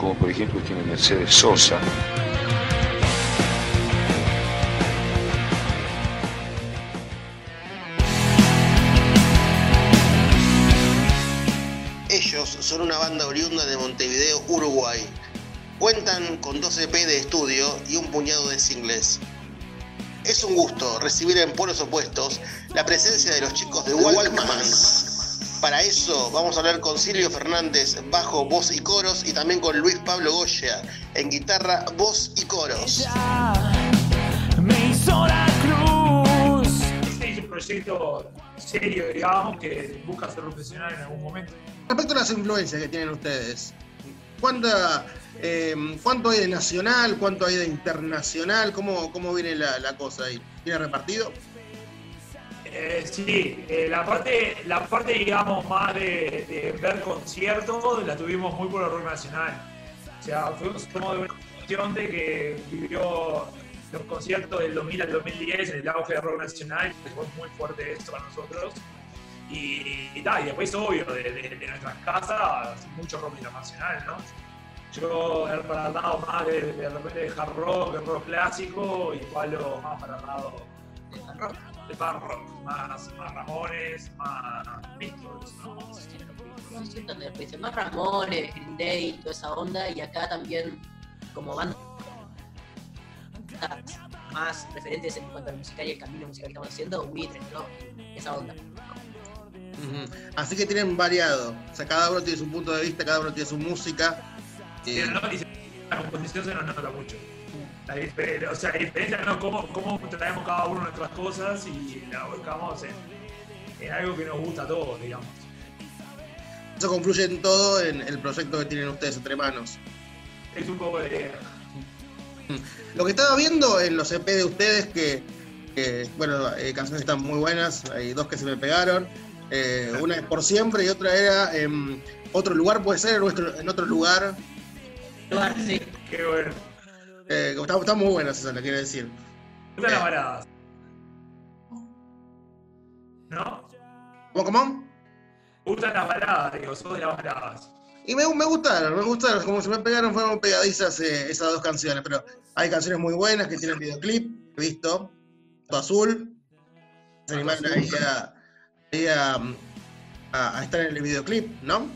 como por ejemplo tiene Mercedes Sosa. Ellos son una banda oriunda de Montevideo, Uruguay. Cuentan con 12 EP de estudio y un puñado de singles. Es un gusto recibir en polos opuestos la presencia de los chicos de Walkmans. Para eso vamos a hablar con Silvio Fernández, bajo, voz y coros, y también con Luis Pablo Goya, en guitarra, voz y coros. Este es un proyecto serio, digamos, que busca ser profesional en algún momento. Respecto a las influencias que tienen ustedes, ¿cuánta, eh, ¿cuánto hay de nacional? ¿Cuánto hay de internacional? ¿Cómo, cómo viene la, la cosa ahí? ¿Viene repartido? Eh, sí, eh, la, parte, la parte, digamos, más de, ver conciertos la tuvimos muy por el rock nacional. O sea, fuimos como de una cuestión de que vivió los conciertos del 2000 al 2010 en el auge del rock nacional, que fue muy fuerte esto para nosotros. Y, y, y después, obvio, de, nuestras casas, mucho rock internacional, ¿no? Yo he para el lado más de, de repente de hard rock, de rock clásico, y Pablo más para el de hard rock, rock, más, más Ramones, más Beatles, ¿no? No sé dónde dice, más Ramones, Green Day, toda esa onda, y acá también como banda más referentes en cuanto al musical y el camino musical que estamos haciendo, Buitres, ¿no? Esa onda. Así que tienen variado. O sea, cada uno tiene su punto de vista, cada uno tiene su música. Sí, no, y la composición se nos nota mucho. La diferencia, o sea, la diferencia no cómo, cómo traemos cada uno nuestras cosas y la volcamos en, en algo que nos gusta a todos, digamos. Eso confluye en todo en el proyecto que tienen ustedes entre manos. Es un poco de idea. Lo que estaba viendo en los EP de ustedes, que, que bueno, eh, canciones están muy buenas, hay dos que se me pegaron. Eh, una es Por Siempre y otra era en Otro Lugar, puede ser en, nuestro, en otro lugar. Lugar, sí. Qué bueno. Eh, están está muy buenas esas, lo quiero decir. Me gustan las baladas. ¿No? ¿Cómo, cómo? Me gustan las baladas, digo, sos de las baladas. Y me, me, gustaron, me gustaron, como se me pegaron, fueron pegadizas eh, esas dos canciones, pero hay canciones muy buenas que tienen videoclip, he visto, todo azul, se animaron ahí a, ahí a, a, a, estar en el videoclip, ¿no?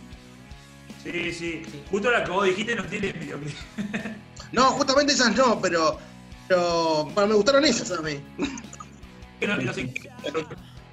Sí, sí, justo la que vos dijiste no tiene videoclip. no, justamente esas no, pero, pero bueno, me gustaron esas a mí. no, no sé,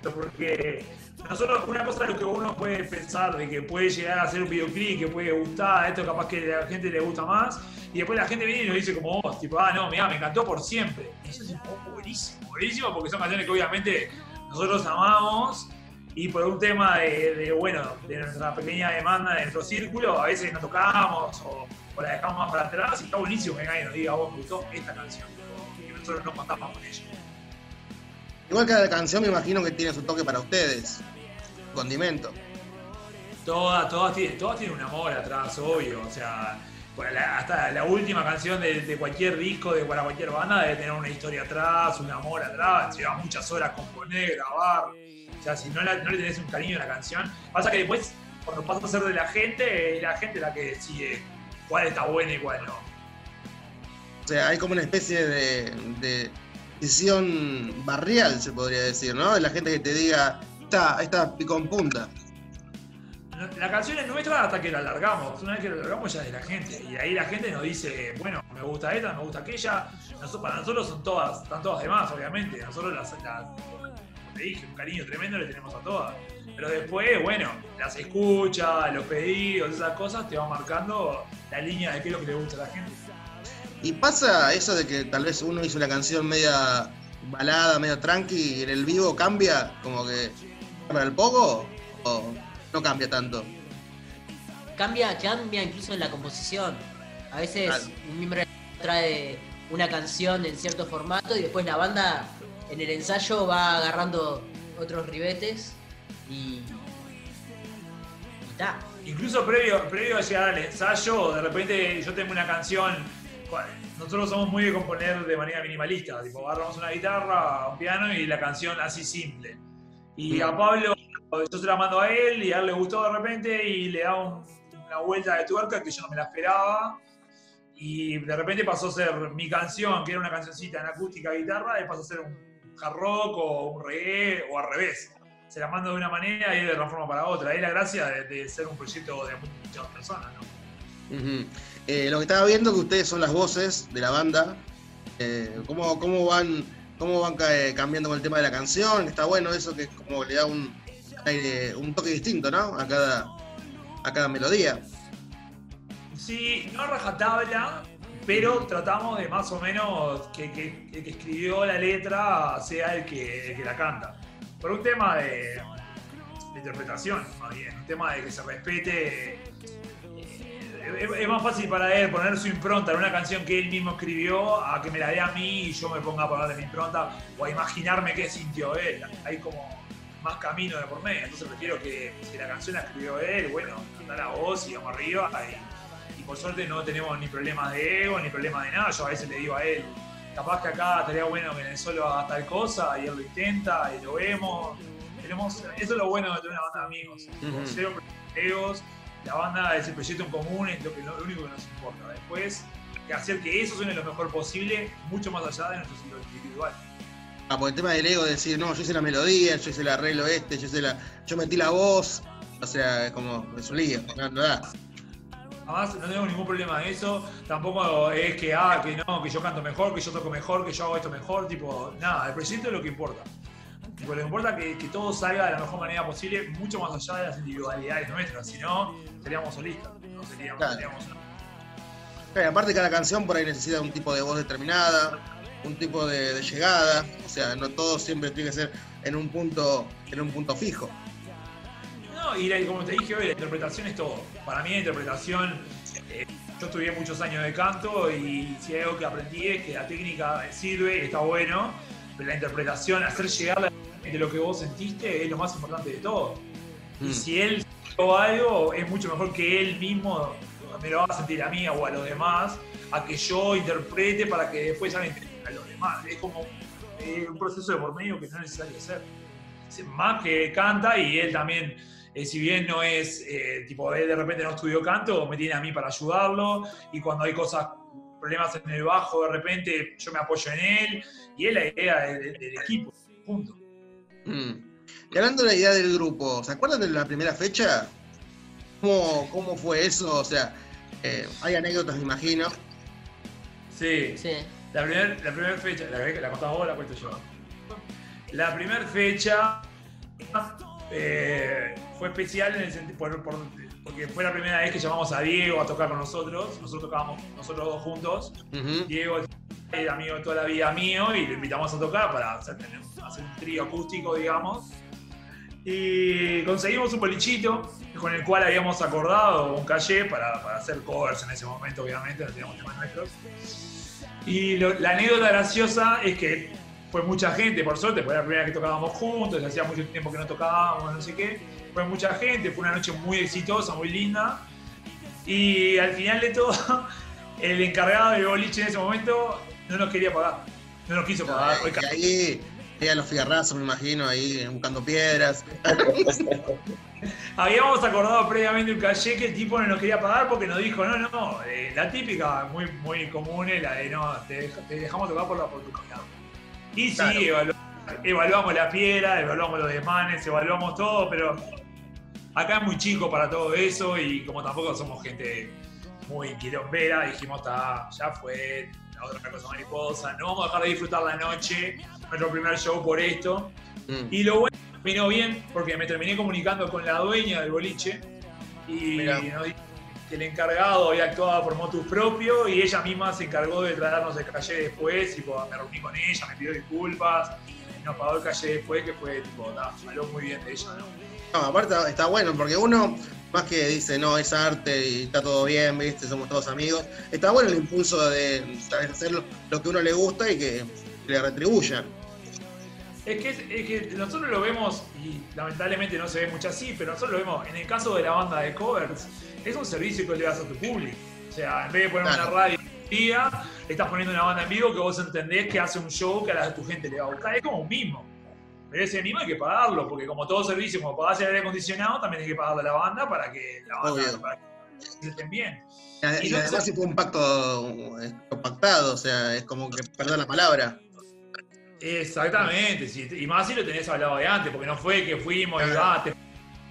porque nosotros, una cosa es lo que uno puede pensar de que puede llegar a hacer un videoclip, que puede gustar, esto capaz que a la gente le gusta más, y después la gente viene y nos dice como vos, tipo, ah, no, mira, me encantó por siempre. Eso es buenísimo, buenísimo, porque son canciones que obviamente nosotros amamos, y por un tema de, de bueno, de nuestra pequeña demanda de nuestro círculo, a veces no tocamos o, o, la dejamos más para atrás, y está buenísimo que nadie nos diga, vos me gustó esta canción, que nosotros no contamos con ella. Igual cada canción me imagino que tiene su toque para ustedes. Condimento. Todas, todas tienen, todas tienen un amor atrás, obvio. O sea, la, hasta la última canción de, de, cualquier disco, de para cualquier banda, debe tener una historia atrás, un amor atrás. Lleva muchas horas componer, grabar. O sea, si no, la, no le tenés un cariño a la canción, pasa que después, cuando pasa a ser de la gente, es la gente la que decide cuál está buena y cuál no. O sea, hay como una especie de, de decisión barrial, se podría decir, ¿no? De la gente que te diga, esta, esta picó en punta. La canción es nuestra hasta que la largamos. Una vez que la largamos ya es de la gente. Y ahí la gente nos dice, bueno, me gusta esta, me gusta aquella. Nosotros, para nosotros son todas, están todas de más, obviamente. Nosotros las, las te dije, un cariño tremendo le tenemos a todas. Pero después, bueno, las escuchas, los pedidos, esas cosas te van marcando la línea de qué es lo que le gusta a la gente. Y pasa eso de que tal vez uno hizo una canción media balada, medio tranqui, y en el vivo cambia, como que para el poco, o no cambia tanto. Cambia, cambia incluso en la composición. A veces claro. un miembro trae una canción en cierto formato y después la banda en el ensayo va agarrando otros ribetes y. y está. Incluso previo, previo a llegar al ensayo, de repente yo tengo una canción. Nosotros somos muy de componer de manera minimalista, tipo agarramos una guitarra, un piano y la canción así simple. Y a Pablo, yo se la mando a él y a él le gustó de repente y le da un- una vuelta de tuerca que yo no me la esperaba. Y de repente pasó a ser mi canción, que era una cancioncita en acústica guitarra, y pasó a ser un hard rock o un reggae o al revés. Se la mando de una manera y él la transforma para otra. Es la gracia de, de ser un proyecto de muchas personas, ¿no? Eh, lo que estaba viendo que ustedes son las voces de la banda. Eh, ¿cómo, cómo van, cómo van ca- cambiando con el tema de la canción? Está bueno eso que como le da un, aire- un toque distinto, ¿no? A cada, a cada melodía. Sí, no rajatabla, pero tratamos de más o menos que, el que escribió la letra sea el que, la canta. Por un tema de, interpretación, más bien, un tema de que se respete. eh, Es, más fácil para él poner su impronta en una canción que él mismo escribió a que me la dé a mí y yo me ponga a ponerle mi impronta o a imaginarme qué sintió él. Hay como más camino de por medio. Entonces prefiero que si la canción la escribió él, bueno, canta la voz y vamos arriba. Y por suerte no tenemos ni problemas de ego, ni problemas de nada. Yo a veces le digo a él, capaz que acá estaría bueno que en el solo haga tal cosa, y él lo intenta, y lo vemos. Tenemos, eso es lo bueno de tener una banda de amigos. Ujú. Cero egos, la banda es el proyecto en común, es lo, que, lo único que nos importa. Después, hacer que eso suene lo mejor posible, mucho más allá de nuestro estilo individual. Ah, por el tema del ego, de decir, no, yo hice la melodía, yo hice el arreglo este, yo hice la. Yo metí la voz. O sea, es como, es un lío, no, no da. No tengo ningún problema de eso. Tampoco es que, ah, que no, que yo canto mejor, que yo toco mejor, que yo hago esto mejor. Tipo, nada, el proyecto es lo que importa. Tipo, lo que importa es que, que todo salga de la mejor manera posible, mucho más allá de las individualidades nuestras. Si no, seríamos solistas. No seríamos, Claro. seríamos Claro, aparte cada canción por ahí necesita un tipo de voz determinada, un tipo de, de llegada, o sea, no todo siempre tiene que ser en un punto, en un punto fijo. Y la- como te dije hoy, la interpretación es todo. Para mí la interpretación, eh, yo estudié muchos años de canto y si hay algo que aprendí es que la técnica sirve y está bueno, pero la interpretación, hacer llegar de lo que vos sentiste es lo más importante de todo. Mm. Y si él sintió algo, es mucho mejor que él mismo me lo haga sentir a mí o a los demás, a que yo interprete para que después haga interpretar a los demás. Es como eh, un proceso de por medio que no es necesario hacer. Más que canta y él también, eh, si bien no es, eh, tipo, él de repente no estudió canto, me tiene a mí para ayudarlo y cuando hay cosas, problemas en el bajo, de repente yo me apoyo en él y es la idea del, del equipo, punto. Mm. Y hablando de la idea del grupo, ¿se acuerdan de la primera fecha? ¿Cómo, cómo fue eso? O sea, eh, hay anécdotas, me imagino. Sí. Sí. La primera la primer fecha, la, la contás vos, la cuento yo. La primera fecha eh, fue especial en el sentido, por- por- porque fue la primera vez que llamamos a Diego a tocar con nosotros. Nosotros tocábamos nosotros dos juntos. Ujú. Diego era amigo de toda la vida mío y lo invitamos a tocar para hacer, hacer un trío acústico, digamos. Y conseguimos un bolichito con el cual habíamos acordado un calle para, para hacer covers en ese momento, obviamente, no teníamos temas nuestros. Y lo- la anécdota graciosa es que fue mucha gente, por suerte, era la primera vez que tocábamos juntos, hacía mucho tiempo que no tocábamos, no sé qué. Fue mucha gente, fue una noche muy exitosa, muy linda. Y al final de todo, el encargado del boliche en ese momento no nos quería pagar. No nos quiso pagar. Fue Y ahí, ahí los fierrazos, me imagino, ahí buscando piedras. Habíamos acordado previamente un calle que el tipo no nos quería pagar porque nos dijo, no, no, eh, la típica, muy, muy común es la de no, te, dej- te dejamos tocar por la oportunidad. Y sí, Claro. evaluamos la piedra, evaluamos los desmanes, evaluamos todo, pero acá es muy chico para todo eso y como tampoco somos gente muy quilombera, dijimos, está, ya fue, la otra cosa mariposa, no vamos a dejar de disfrutar la noche, nuestro primer show por esto. Mm. Y lo bueno vino bien porque me terminé comunicando con la dueña del boliche y Mirá. nos dijo que el encargado había actuado por motus propio y ella misma se encargó de traernos el calle después y pues, me reuní con ella, me pidió disculpas, pagó el calle después que fue tipo, habló muy bien de ella, ¿no? No, aparte está bueno, porque uno más que dice, no, es arte y está todo bien, ¿viste? Somos todos amigos. Está bueno el impulso de vez, hacer lo, lo que uno le gusta y que le retribuya. Es que, es, es que nosotros lo vemos, y lamentablemente no se ve mucho así, pero nosotros lo vemos en el caso de la banda de covers, es un servicio que le das a tu público. O sea, en vez de poner Claro. una radio día, estás poniendo una banda en vivo que vos entendés que hace un show que a la, tu gente le va a gustar. Es como un mismo. Pero ese mismo hay que pagarlo, porque como todo servicio, como pagás el aire acondicionado, también hay que pagarle a la banda para que la banda para que estén bien. Y, Y no además si fue un pacto eh, pactado, o sea, es como que perder la palabra. Exactamente, y más si lo tenés hablado de antes, porque no fue que fuimos y ah, te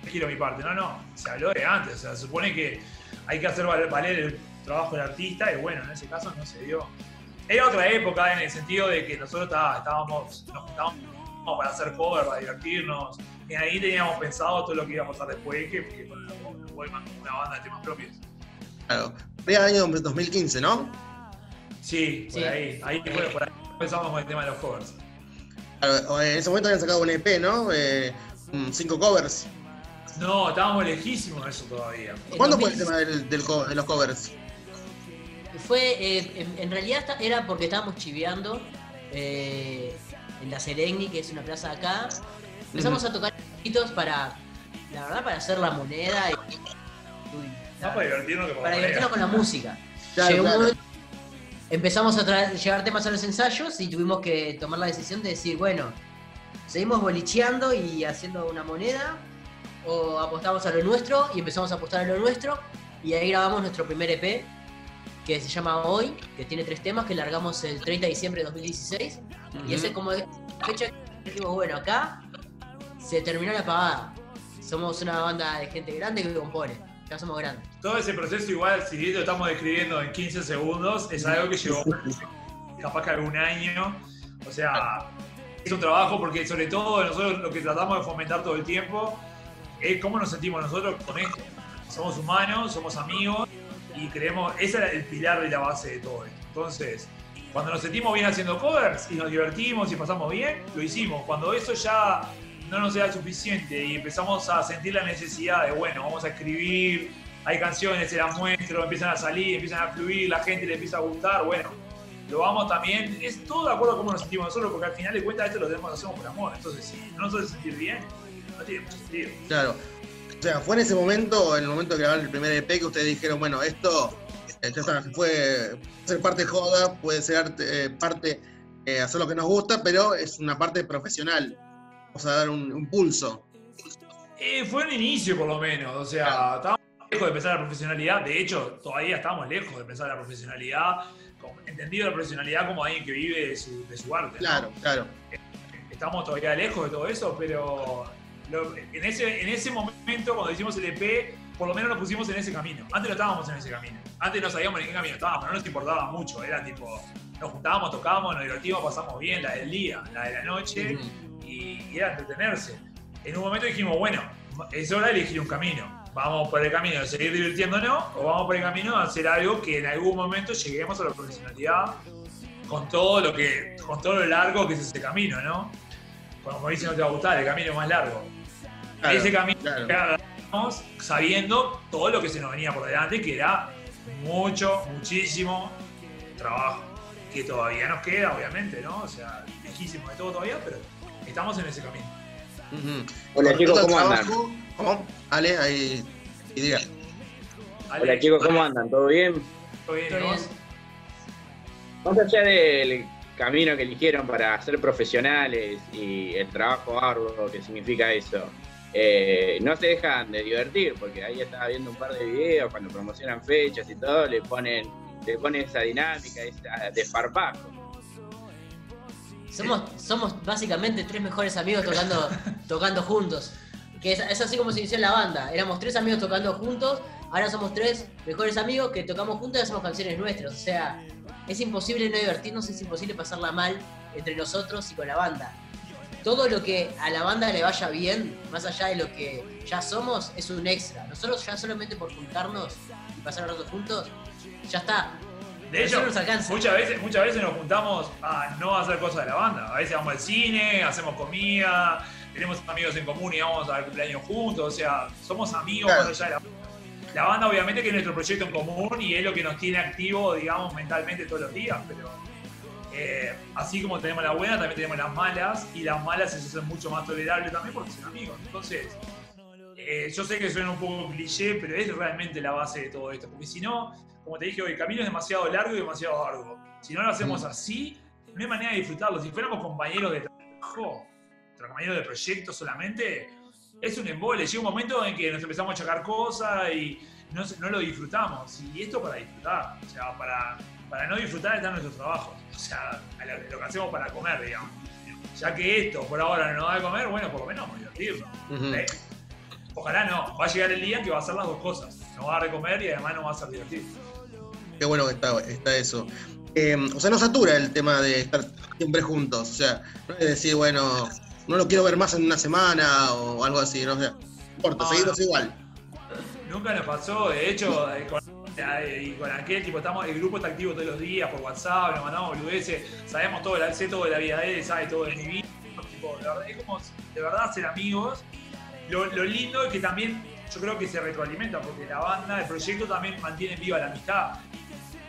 quiero mi parte, no, no, se habló de antes, o sea, se supone que hay que hacer valer el trabajo del artista y bueno, en ese caso no se dio. Era otra época en el sentido de que nosotros está- estábamos, nos juntábamos para hacer cover, para divertirnos, y ahí teníamos pensado todo lo que iba a pasar después, que, que bueno, una banda de temas propios. Claro. Era año 2015, ¿no? Sí, por Sí. ahí, ahí fue, por ahí empezamos con el tema de los covers. Claro, En ese momento habían sacado un EP, ¿no? Eh, cinco covers. No, estábamos lejísimos de eso todavía. ¿Cuándo fue el 2016 tema del, del de los covers? Fue, eh, en, en realidad era porque estábamos chiveando eh, en la Serengni, que es una plaza de acá. Empezamos a tocar chiquitos para, la verdad, para hacer la moneda y, uy, para divertirnos que para, para divertirnos con la música. Claro, Llegó un claro. momento- empezamos a traer, llevar temas a los ensayos y tuvimos que tomar la decisión de decir, bueno, seguimos bolicheando y haciendo una moneda o apostamos a lo nuestro y empezamos a apostar a lo nuestro y ahí grabamos nuestro primer EP que se llama Hoy, que tiene tres temas que largamos el 30 de diciembre de 2016 y ese como de fecha que dijimos, bueno, acá se terminó la pagada. Somos una banda de gente grande que compone, ya somos grandes. Todo ese proceso igual, si bien lo estamos describiendo en 15 segundos, es algo que llevó capaz que algún año. O sea, es un trabajo porque sobre todo nosotros lo que tratamos de fomentar todo el tiempo es cómo nos sentimos nosotros con esto. Somos humanos, somos amigos y creemos, ese era el pilar de la base de todo esto. Entonces, cuando nos sentimos bien haciendo covers y nos divertimos y pasamos bien, lo hicimos. Cuando eso ya no nos era suficiente y empezamos a sentir la necesidad de, bueno, vamos a escribir, hay canciones, se las muestro, empiezan a salir, empiezan a fluir, la gente le empieza a gustar, bueno, lo vamos también, es todo de acuerdo a cómo nos sentimos nosotros, porque al final de cuentas esto lo tenemos, lo hacemos por amor. Entonces, si no nos hace sentir bien, no tiene mucho sentido. Claro. O sea, fue en ese momento, en el momento de grabar el primer EP, que ustedes dijeron, bueno, esto eh, ya fue ser parte joda, puede ser eh, parte eh, hacer lo que nos gusta, pero es una parte profesional. Vamos a dar un, un pulso. Eh, fue un inicio, por lo menos. O sea, estábamos lejos de empezar la profesionalidad. De hecho, todavía estamos lejos de empezar la profesionalidad. Entendido la profesionalidad como alguien que vive de su, de su arte. ¿no? Claro, claro. Estamos todavía lejos de todo eso, pero lo- en, ese, en ese momento, cuando hicimos el EP, por lo menos nos pusimos en ese camino. Antes no estábamos en ese camino. Antes no sabíamos en qué camino estábamos, no nos importaba mucho. Era tipo, nos juntábamos, tocábamos, nos divertíamos, pasamos bien, la del día, la de la noche y, y era entretenerse. En un momento dijimos, bueno, es hora de elegir un camino. Vamos por el camino de seguir divirtiéndonos o vamos por el camino de hacer algo que en algún momento lleguemos a la profesionalidad con todo lo que, con todo lo largo que es ese camino, ¿no? Como dice, no te va a gustar, el camino más largo. Claro, ese camino claro. sabiendo todo lo que se nos venía por delante, que era mucho, muchísimo trabajo. Que todavía nos queda, obviamente, ¿no? O sea, lejísimo de todo todavía, pero estamos en ese camino. Hola chicos, ¿cómo andan? ¿Cómo? Ale, ahí. Y diga. Ale, Hola chicos, ¿cómo andan? ¿Todo bien? ¿todo bien? Más allá del camino que eligieron para ser profesionales y el trabajo arduo que significa eso, eh, no se dejan de divertir, porque ahí estaba viendo un par de videos cuando promocionan fechas y todo, le ponen, le ponen esa dinámica, esa desparpajo. Somos, somos básicamente tres mejores amigos tocando, tocando juntos. Que es, es así como se inició la banda. Éramos tres amigos tocando juntos, ahora somos tres mejores amigos que tocamos juntos y hacemos canciones nuestras. O sea, es imposible no divertirnos, es imposible pasarla mal entre nosotros y con la banda. Todo lo que a la banda le vaya bien, más allá de lo que ya somos, es un extra. Nosotros ya solamente por juntarnos y pasar rato juntos, ya está. De hecho, nos alcanza. muchas veces, muchas veces nos juntamos a no hacer cosas de la banda. A veces vamos al cine, hacemos comida, tenemos amigos en común y vamos al cumpleaños juntos, o sea, somos amigos Claro. más allá de la la banda obviamente que es nuestro proyecto en común y es lo que nos tiene activo, digamos, mentalmente todos los días, pero eh, así como tenemos las buenas, también tenemos las malas, y las malas se hacen mucho más tolerables también porque son amigos. Entonces, eh, yo sé que suena un poco cliché, pero es realmente la base de todo esto, porque si no, como te dije hoy, el camino es demasiado largo y demasiado largo. Si no lo hacemos Mm. así, no hay manera de disfrutarlo. Si fuéramos compañeros de trabajo, compañeros de proyecto solamente, es un embole. Llega un momento en que nos empezamos a chocar cosas y no, no lo disfrutamos. Y esto para disfrutar. O sea, para, para no disfrutar está nuestro trabajo. O sea, a lo, que hacemos para comer, digamos. Ya que esto por ahora no da de comer, bueno, por lo menos vamos a divertirnos. ¿eh? Ojalá no. Va a llegar el día que va a hacer las dos cosas. No va a dar de comer y además no va a ser divertido. Qué bueno que está, está eso. Eh, o sea, no satura el tema de estar siempre juntos. O sea, no es decir, bueno, no lo quiero ver más en una semana o algo así, no o sea, no importa, No, seguimos no. igual. Nunca nos pasó, de hecho, eh, con, eh, y con aquel tipo, estamos, el grupo está activo todos los días por WhatsApp, nos mandamos boludeces, sabemos todo, sé todo de la vida de él, sabe todo de mi vida. la verdad, es como de verdad ser amigos. Lo, lo lindo es que también yo creo que se retroalimenta, porque la banda, el proyecto también mantiene viva la amistad.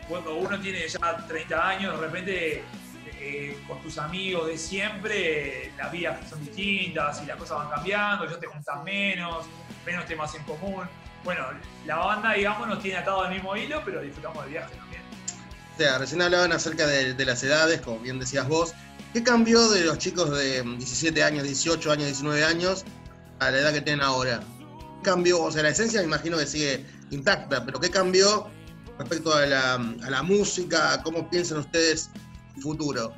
Cuando uno tiene ya 30 años, de repente eh, con tus amigos de siempre, las vidas son distintas y las cosas van cambiando, ya te juntas menos, menos temas en común. Bueno, la banda, digamos, nos tiene atado al mismo hilo, pero disfrutamos del viaje también. O sea, recién hablaban acerca de, de las edades, como bien decías vos. ¿Qué cambió de los chicos de 17 años, 18 años, 19 años a la edad que tienen ahora? ¿Qué cambió? O sea, la esencia me imagino que sigue intacta, pero ¿qué cambió respecto a la, a la música? ¿Cómo piensan ustedes el futuro?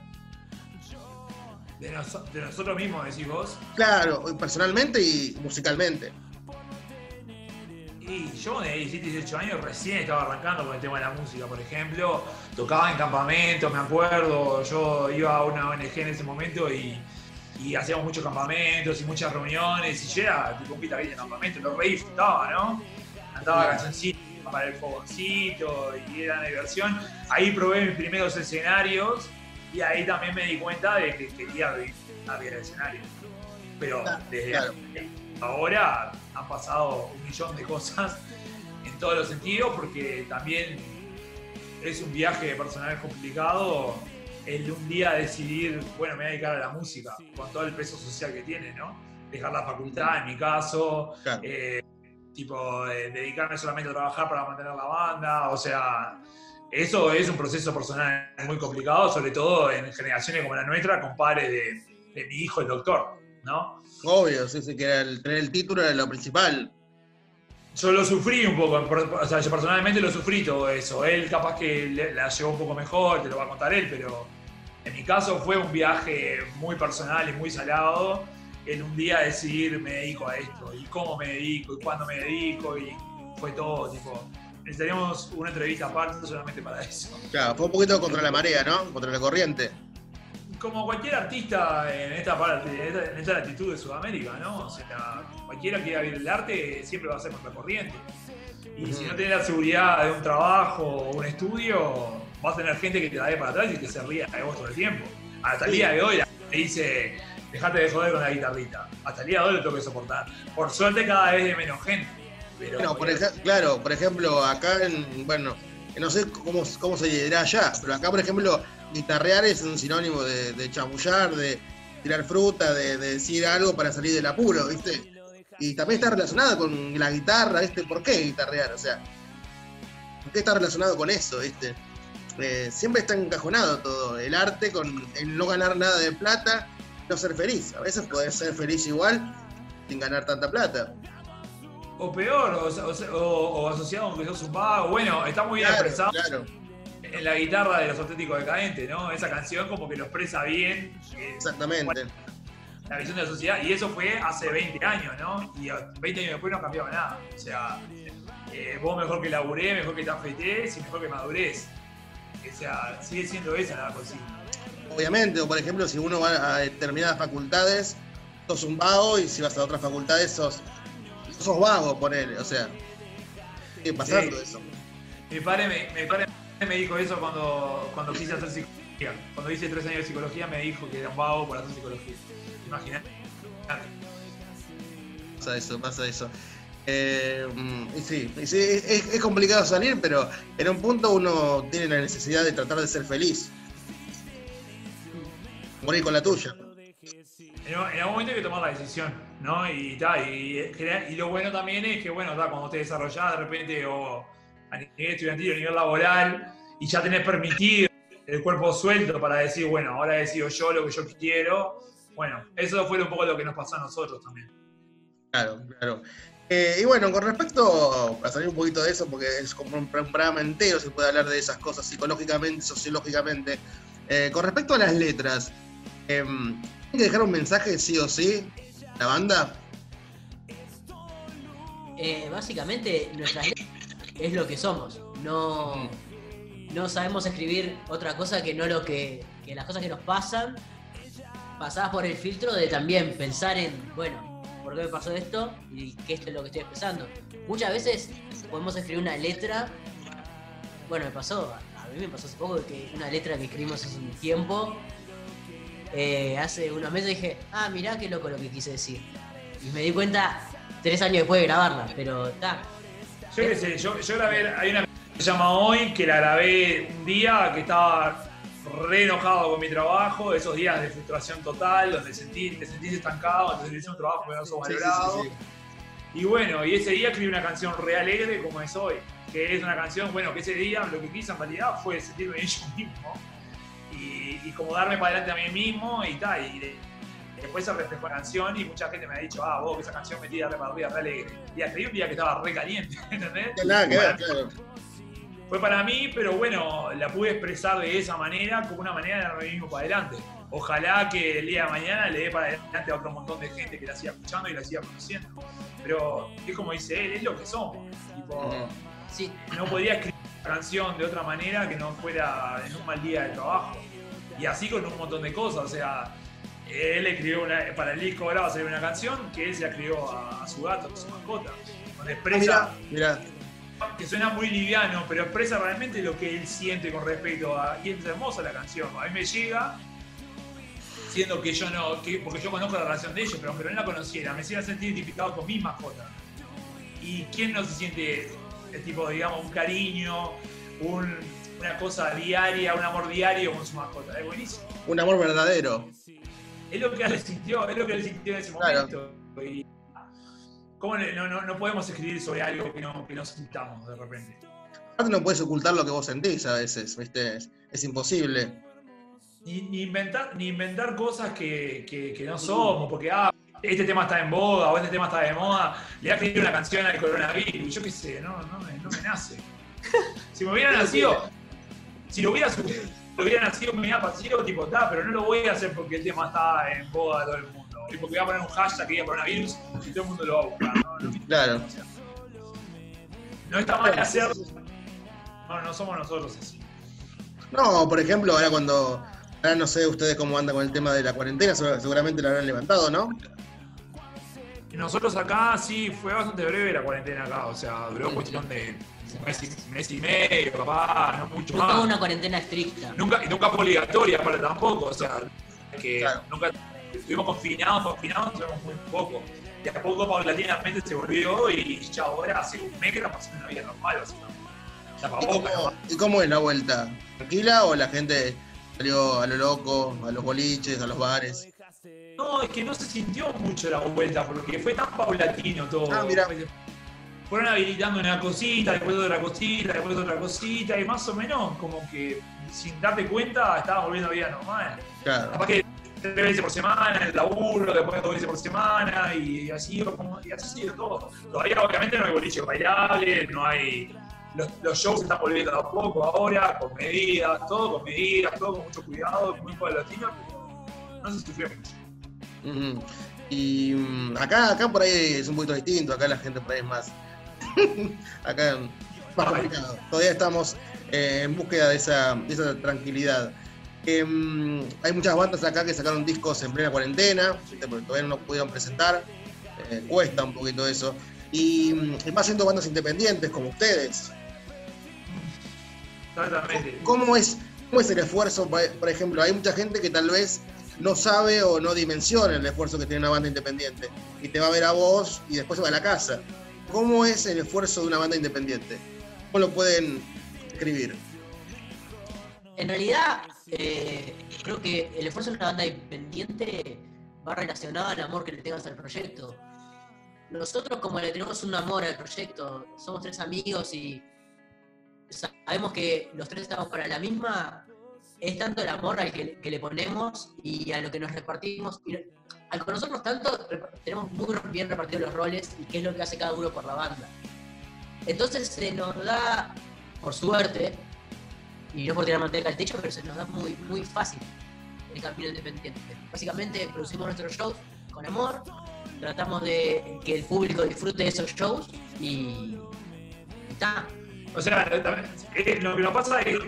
De, de nosotros mismos, decís vos. Claro, personalmente y musicalmente. Y yo de 17, 18 años recién estaba arrancando con el tema de la música, por ejemplo. Tocaba en campamentos, me acuerdo. Yo iba a una ONG en ese momento y, y hacíamos muchos campamentos y muchas reuniones. Y yo era tipo guitarrista de campamento, lo re disfrutaba, ¿no? Cantaba cancioncitas para el fogoncito y era una diversión. Ahí probé mis primeros escenarios y ahí también me di cuenta de que quería vivir del escenario. Pero desde Claro. Ahora han pasado un millón de cosas en todos los sentidos porque también es un viaje personal complicado el un día decidir, bueno, me voy a dedicar a la música, con todo el peso social que tiene, ¿no? Dejar la facultad, en mi caso, Claro. eh, tipo, eh, dedicarme solamente a trabajar para mantener la banda, o sea, eso es un proceso personal muy complicado, sobre todo en generaciones como la nuestra, con padres de, de mi hijo, el doctor, ¿no? Obvio, sí, sí, que era el, tener el título era lo principal. Yo lo sufrí un poco, por- o sea, yo personalmente lo sufrí todo eso. Él capaz que le- la llevó un poco mejor, te lo va a contar él, pero en mi caso fue un viaje muy personal y muy salado. El un día decidir me dedico a esto, y cómo me dedico, y cuándo me dedico, y fue todo, tipo, necesitaríamos una entrevista aparte solamente para eso. Claro, fue un poquito contra la marea, ¿no? Contra la corriente. Como cualquier artista en esta parte, en esta, latitud de Sudamérica, ¿no? O sea, cualquiera que quiera vivir el arte siempre va a ser contracorriente. Y si no tenés la seguridad de un trabajo o un estudio, vas a tener gente que te la dé para atrás y que se ría de vos todo el tiempo. Hasta el día de hoy la gente te dice, dejate de joder con la guitarrita. Hasta el día de hoy lo tengo que soportar. Por suerte cada vez de menos gente. Pero Bueno, por ej- claro, por ejemplo, acá en, bueno, no sé cómo, cómo se dirá allá, pero acá, por ejemplo, guitarrear es un sinónimo de, de chamullar, de tirar fruta, de, de decir algo para salir del apuro, ¿viste? Y también está relacionado con la guitarra, ¿viste? ¿Por qué guitarrear? O sea, ¿por qué está relacionado con eso, ¿viste? Eh, siempre está encajonado todo, el arte con el no ganar nada de plata, no ser feliz. A veces podés ser feliz igual sin ganar tanta plata. O peor, o, o- o- asociado con que sos un vago. Bueno, está muy bien Claro, expresado claro. En la guitarra de los auténticos decadentes, ¿no? Esa canción como que lo expresa bien. eh, Exactamente. la visión de la sociedad. Y eso fue hace 20 años, ¿no? Y 20 años después no cambiaba nada. O sea, eh, vos mejor que laburé, mejor que te afeités y mejor que madurez. O sea, sigue siendo esa la consigna. Obviamente, o por ejemplo, si uno va a determinadas facultades, sos un vago, y si vas a otras facultades, sos, sos vago, poner, o sea, sigue pasando Sí. eso. Mi padre me, mi padre me dijo eso cuando, cuando quise hacer psicología. Cuando hice tres años de psicología me dijo que era un vago por hacer psicología. Imagínate. Pasa eso, pasa eso. Eh, y sí, y sí, es, es complicado salir, pero en un punto uno tiene la necesidad de tratar de ser feliz. Morir con la tuya. En, en algún momento hay que tomar la decisión, ¿no? Y, ta, y, y lo bueno también es que, bueno, ta, cuando te desarrollás de repente o a nivel estudiantil o a nivel laboral y ya tenés permitido el cuerpo suelto para decir, bueno, ahora decido yo lo que yo quiero. Bueno, eso fue un poco lo que nos pasó a nosotros también. Claro, claro. Eh, y bueno, con respecto, para salir un poquito de eso, porque es como un, un programa entero, se puede hablar de esas cosas psicológicamente, sociológicamente. Eh, con respecto a las letras, eh, ¿tienen que dejar un mensaje sí o sí la banda? Eh, básicamente, nuestras letras es lo que somos. No, no sabemos escribir otra cosa que no lo que, que las cosas que nos pasan, pasadas por el filtro de también pensar en, bueno, ¿por qué me pasó esto? Y qué esto es lo que estoy expresando. Muchas veces podemos escribir una letra, bueno, me pasó, a mí me pasó hace poco que una letra que escribimos hace un tiempo, eh, hace unos meses dije, ah, mirá qué loco lo que quise decir. Y me di cuenta tres años después de grabarla, pero está. Yo qué sé, yo, yo grabé, hay una que se llama Hoy, que la grabé un día que estaba re enojado con mi trabajo, esos días de frustración total, donde sentí, te sentís estancado, entonces hice un trabajo que no sos Sí, sí, valorado. sí, Y bueno, y ese día escribí una canción re alegre como es hoy, que es una canción, bueno, que ese día lo que quise en realidad fue sentirme yo mismo y, y como darme para adelante a mí mismo y tal. Y de- después se reflejó la canción y mucha gente me ha dicho, ah, vos que esa canción metida re para re alegre. Y la escribí un día que estaba re caliente, ¿entendés? No, nada que ver, claro. fue para mí, pero bueno, la pude expresar de esa manera, como una manera de mismo para adelante. Ojalá que el día de mañana le dé para adelante a otro montón de gente que la siga escuchando y la siga conociendo. Pero es como dice él, es lo que somos. Tipo. Sí, no podía escribir una canción de otra manera que no fuera en un mal día de trabajo. Y así con un montón de cosas. O sea, él escribió una, para el disco ahora va a salir una canción que él se escribió a, a su gato, a su mascota. Donde expresa Ah, Mirá, que suena muy liviano, pero expresa realmente lo que él siente con respecto a. Y es hermosa la canción. A mí me llega, siendo que yo no. Que, porque yo conozco la relación de ellos, pero aunque no la conociera, me hacía sentir identificado con mi mascota. ¿Y quién no se siente, eh, tipo, digamos, un cariño, un- una cosa diaria, un amor diario con su mascota? Es buenísimo. un amor verdadero. Es lo que él sintió, es lo que él sintió en ese Claro. momento. Y, ¿Cómo no, no, no podemos escribir sobre algo que no, que no sintamos de repente? Aparte no puedes ocultar lo que vos sentís a veces, ¿viste? Es, es imposible. Ni, ni inventar, ni inventar cosas que, que- que no somos, porque ah, este tema está en boga o este tema está de moda, le voy a escribir una canción al coronavirus, yo qué sé, no, no, me, no me nace. Si me hubiera nacido, si lo hubiera, su- lo hubiera nacido, me hubiera parecido tipo, está, pero no lo voy a hacer porque el tema está en boga de todo el mundo. Y porque voy a poner un hashtag que diga coronavirus y todo el mundo lo va a buscar. No, no, Claro. no está mal hacerlo. No, no somos nosotros así. No, por ejemplo, ahora cuando. Ahora no sé ustedes cómo andan con el tema de la cuarentena, segura- seguramente lo habrán levantado, ¿no? Y nosotros acá sí fue bastante breve la cuarentena acá, o sea, duró cuestión de un mes y, mes y medio, capaz, no mucho no más. tuvo una cuarentena estricta. Nunca, y nunca fue obligatoria para tampoco, o sea, que Claro. nunca estuvimos confinados, confinados, estuvimos muy poco. Y a poco paulatinamente se volvió y ya ahora hace un mes que estamos haciendo una vida normal, básicamente. ¿Y Tapabocas, cómo, y cómo es la vuelta? ¿Tranquila o la gente salió a lo loco, a los boliches, a los bares? No, es que no se sintió mucho la vuelta, porque fue tan paulatino todo. Ah, mira. Fueron habilitando una cosita, después otra cosita, después otra cosita, y más o menos como que sin darte cuenta estabas volviendo a vida normal. Claro. Capaz que tres veces por semana en el laburo, después dos veces por semana, y así, como, y así sigue todo. Todavía obviamente no hay boliche bailable, no hay... Los, los shows se están volviendo a poco ahora, con medidas, todo con medidas, todo con mucho cuidado, muy paulatino, pero no se sufrió mucho. Y mm, acá, acá por ahí es un poquito distinto, acá la gente por ahí es más. acá más complicado. Todavía estamos eh, en búsqueda de esa, de esa tranquilidad. Em, hay muchas bandas acá que sacaron discos en plena cuarentena, porque todavía no pudieron presentar. eh, cuesta un poquito eso. Y, y más siendo bandas independientes como ustedes. Exactamente. ¿Cómo es, cómo es el esfuerzo? Por ejemplo, hay mucha gente que tal vez no sabe o no dimensiona el esfuerzo que tiene una banda independiente. Y te va a ver a vos y después se va a la casa. ¿Cómo es el esfuerzo de una banda independiente? ¿Cómo lo pueden escribir? En realidad, eh, creo que el esfuerzo de una banda independiente va relacionado al amor que le tengas al proyecto. Nosotros, como le tenemos un amor al proyecto, somos tres amigos y sabemos que los tres estamos para la misma, es tanto el amor al que, que le ponemos y a lo que nos repartimos. Y al con nosotros tanto, tenemos muy bien repartidos los roles y qué es lo que hace cada uno por la banda. Entonces se nos da, por suerte, y no por tirar manteca al techo, pero se nos da muy, muy fácil el camino independiente. Básicamente producimos nuestros shows con amor, tratamos de que el público disfrute de esos shows y está. O sea, eh, lo que nos pasa es,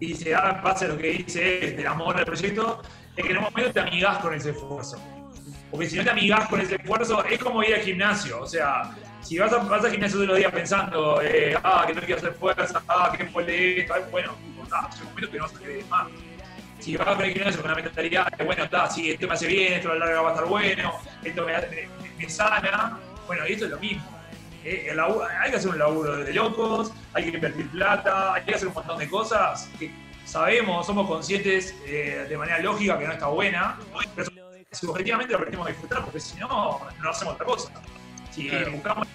y se da base a lo que dice del amor al proyecto, es que en un momento te amigas con ese esfuerzo. Porque si no te amigas con ese esfuerzo, es como ir al gimnasio. O sea, si vas, a, vas al gimnasio todos los días pensando, eh, ah, que no quiero hacer fuerza, ah, que me esto, bueno, está, es un momento que no vas a querer más. Si vas a el gimnasio con la mentalidad bueno, está, si esto me hace bien, esto a la larga va a estar bueno, esto me, me, me sana, bueno, y esto es lo mismo. Eh, laburo, hay que hacer un laburo de locos, hay que invertir plata, hay que hacer un montón de cosas que sabemos, somos conscientes eh, de manera lógica que no está buena, pero subjetivamente lo aprendemos a disfrutar, porque si no, no hacemos otra cosa. Si buscamos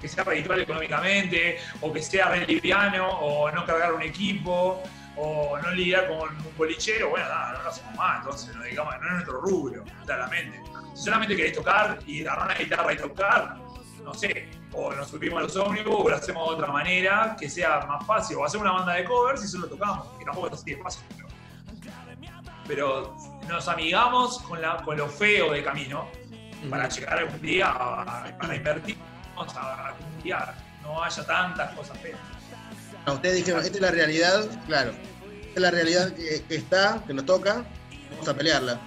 que sea reditual económicamente, o que sea re liviano, o no cargar un equipo, o no lidiar con un bolichero, bueno, nada, no lo hacemos más, entonces no, digamos, no es nuestro rubro, claramente. Si solamente querés tocar y agarrar una guitarra y tocar, no sé, o nos subimos a los ómnibus o lo hacemos de otra manera, que sea más fácil, o hacer una banda de covers y solo tocamos, que tampoco es así de fácil. Pero, pero nos amigamos con, la, con lo feo de camino para llegar algún día a, para invertir, a algún día no haya tantas cosas feas. No, ustedes dijeron, esta es la realidad, claro, esta es la realidad que, que está, que nos toca, vamos a pelearla.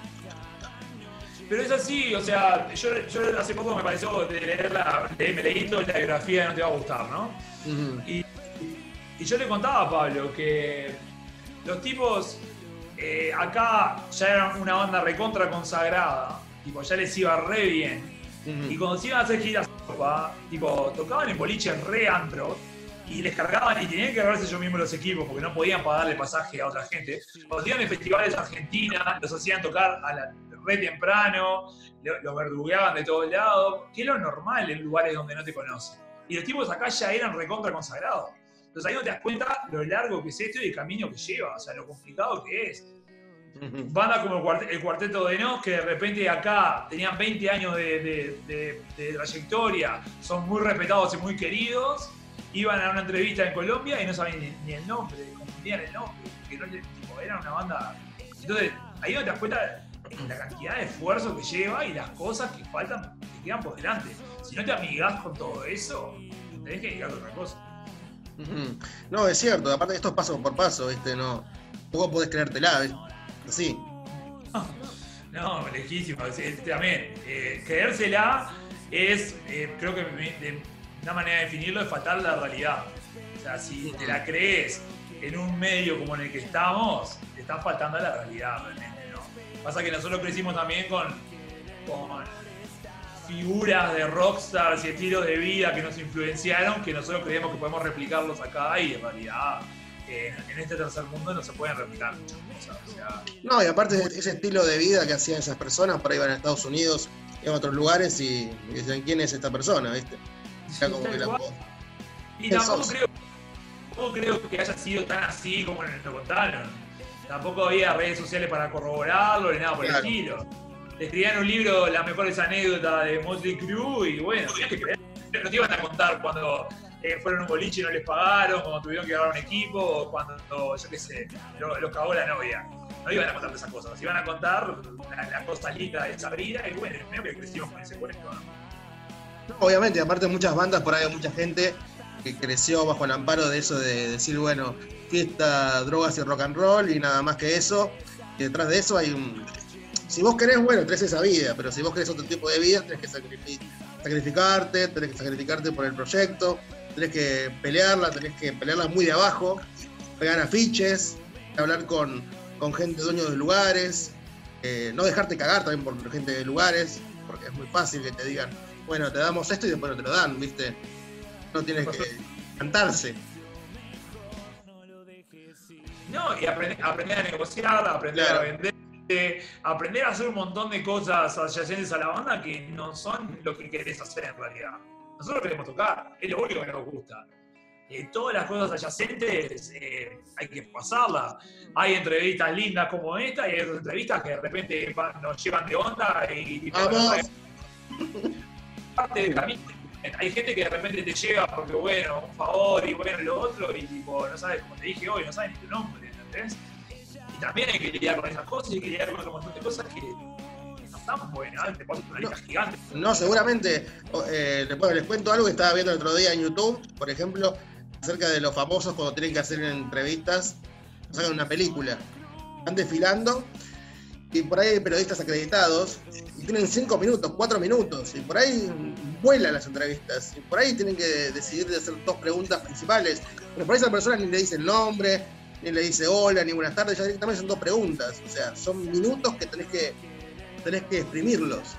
Pero es así, o sea, yo, yo hace poco me pareció de leer la, me leí toda la biografía de No Te Va a Gustar, ¿no? Uh -huh. y, y, yo le contaba a Pablo que los tipos eh, acá ya eran una banda recontra consagrada, tipo, ya les iba re bien. Uh -huh. Y cuando se iban a hacer giras, tipo, tocaban en boliche en re antro, y les cargaban y tenían que cargarse ellos mismos los equipos porque no podían pagarle pasaje a otra gente. Cuando iban en festivales Argentina, los hacían tocar a la, re temprano, los verdugueaban de todos lados, que es lo normal en lugares donde no te conocen. Y los tipos acá ya eran recontra consagrados. Entonces ahí no te das cuenta lo largo que es esto y el camino que lleva, o sea, lo complicado que es. Bandas como el Cuarteto de Nos, que de repente acá tenían 20 años de, de, de, de trayectoria, son muy respetados y muy queridos, iban a una entrevista en Colombia y no sabían ni, ni el nombre, confundían el nombre, que no, tipo, era una banda. Entonces, ahí no te das cuenta la cantidad de esfuerzo que lleva y las cosas que faltan, que quedan por delante. Si no te amigas con todo eso, tenés que dedicar a otra cosa. No, es cierto, aparte esto es paso por paso, ¿viste? No, poco podés creértela. Así. No, lejísimo. También, eh, creérsela es, eh, creo que de, una manera de definirlo es faltar la realidad. O sea, si te la crees en un medio como en el que estamos, te estás faltando a la realidad realmente. Pasa que nosotros crecimos también con, con figuras de rockstars y estilos de vida que nos influenciaron, que nosotros creemos que podemos replicarlos acá y en realidad eh, en este tercer mundo no se pueden replicar muchas cosas. O sea, no, y aparte ese estilo de vida que hacían esas personas, por ahí iban a Estados Unidos, iban a otros lugares y, y dicen quién es esta persona, ¿viste? Sí, como que la y tampoco creo, tampoco creo que haya sido tan así como nos lo contaron. Tampoco había redes sociales para corroborarlo ni nada por claro. el estilo. Le escribían un libro, las mejores anécdotas de Motley Crue, y bueno, tenías que creer. No te iban a contar cuando eh, fueron un boliche y no les pagaron, cuando tuvieron que agarrar un equipo, o cuando, yo qué sé, los lo cagó la novia. No iban a contar esas cosas, iban a contar la, la cosa linda de Sabrina, y bueno, medio que crecimos con ese cuento, ¿no? Obviamente, aparte de muchas bandas, por ahí hay mucha gente que creció bajo el amparo de eso de decir, bueno, fiesta, drogas y rock and roll y nada más que eso. Y detrás de eso hay un... Si vos querés, bueno, tenés esa vida, pero si vos querés otro tipo de vida, tenés que sacrificarte, tenés que sacrificarte por el proyecto, tenés que pelearla, tenés que pelearla muy de abajo, pegar afiches, hablar con, con gente dueño de lugares, eh, no dejarte cagar también por gente de lugares, porque es muy fácil que te digan, bueno, te damos esto y después no te lo dan, ¿viste? No tienes que cantarse. No, y aprender, aprender a negociar, aprender Claro. a vender, eh, aprender a hacer un montón de cosas adyacentes a la banda que no son lo que querés hacer en realidad. Nosotros queremos tocar, es lo único que nos gusta. Eh, todas las cosas adyacentes eh, hay que pasarlas. Hay entrevistas lindas como esta y hay otras entrevistas que de repente nos llevan de onda y tipo, Vamos. parte del camino. Hay gente que de repente te llega porque, bueno, un favor y bueno, lo otro, y tipo, no sabes, como te dije hoy, no sabes ni tu nombre, ¿entendés? Y también hay que lidiar con esas cosas y hay que lidiar con otro montón de cosas que no están buenas. Te pones una lista gigante. No, seguramente. eh, después les cuento algo que estaba viendo el otro día en YouTube, por ejemplo, acerca de los famosos cuando tienen que hacer entrevistas, sacan una película. Están desfilando y por ahí hay periodistas acreditados y tienen cinco minutos, cuatro minutos, y por ahí vuelan las entrevistas. Y por ahí tienen que decidir de hacer dos preguntas principales. Pero por ahí esa persona ni le dice el nombre, ni le dice hola, ni buenas tardes, ya directamente son dos preguntas. O sea, son minutos que tenés que, tenés que exprimirlos.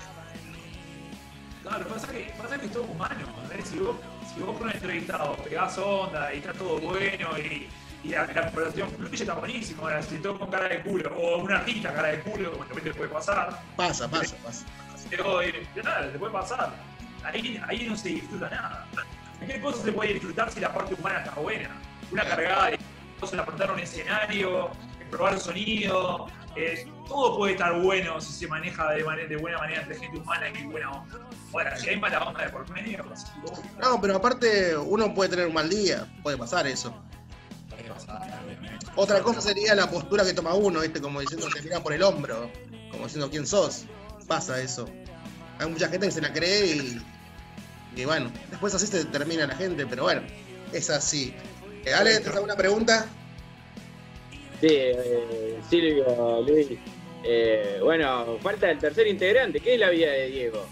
Claro, pasa que, pasa que es todo humano. Si vos, si vos con un entrevistado pegás onda y está todo bueno y, y la, la fluye, está buenísimo. Ahora, si todo con cara de culo o un artista cara de culo, como también te puede pasar. Pasa, pasa, pasa. Pero, eh, nada, te puede pasar. Ahí, ahí no se disfruta nada. ¿Qué cosa se puede disfrutar si la parte humana está buena? Una cargada de cosas, aportar un escenario, probar sonido. eh, todo puede estar bueno si se maneja de, mane- de buena manera entre gente humana y buena onda. Ahora, si hay mala onda de por medio, pues, No, pero aparte uno puede tener un mal día, puede pasar eso. puede pasar. Otra cosa sería la postura que toma uno, ¿viste? Como diciendo te mira por el hombro, como diciendo quién sos. Pasa eso. Hay mucha gente que se la cree y, y bueno, después así se termina la gente, pero bueno, es así. Eh, Ale, ¿tienes alguna pregunta? Sí, eh, Silvio, Luis. Eh, bueno, falta el tercer integrante. ¿Qué es la vida de Diego?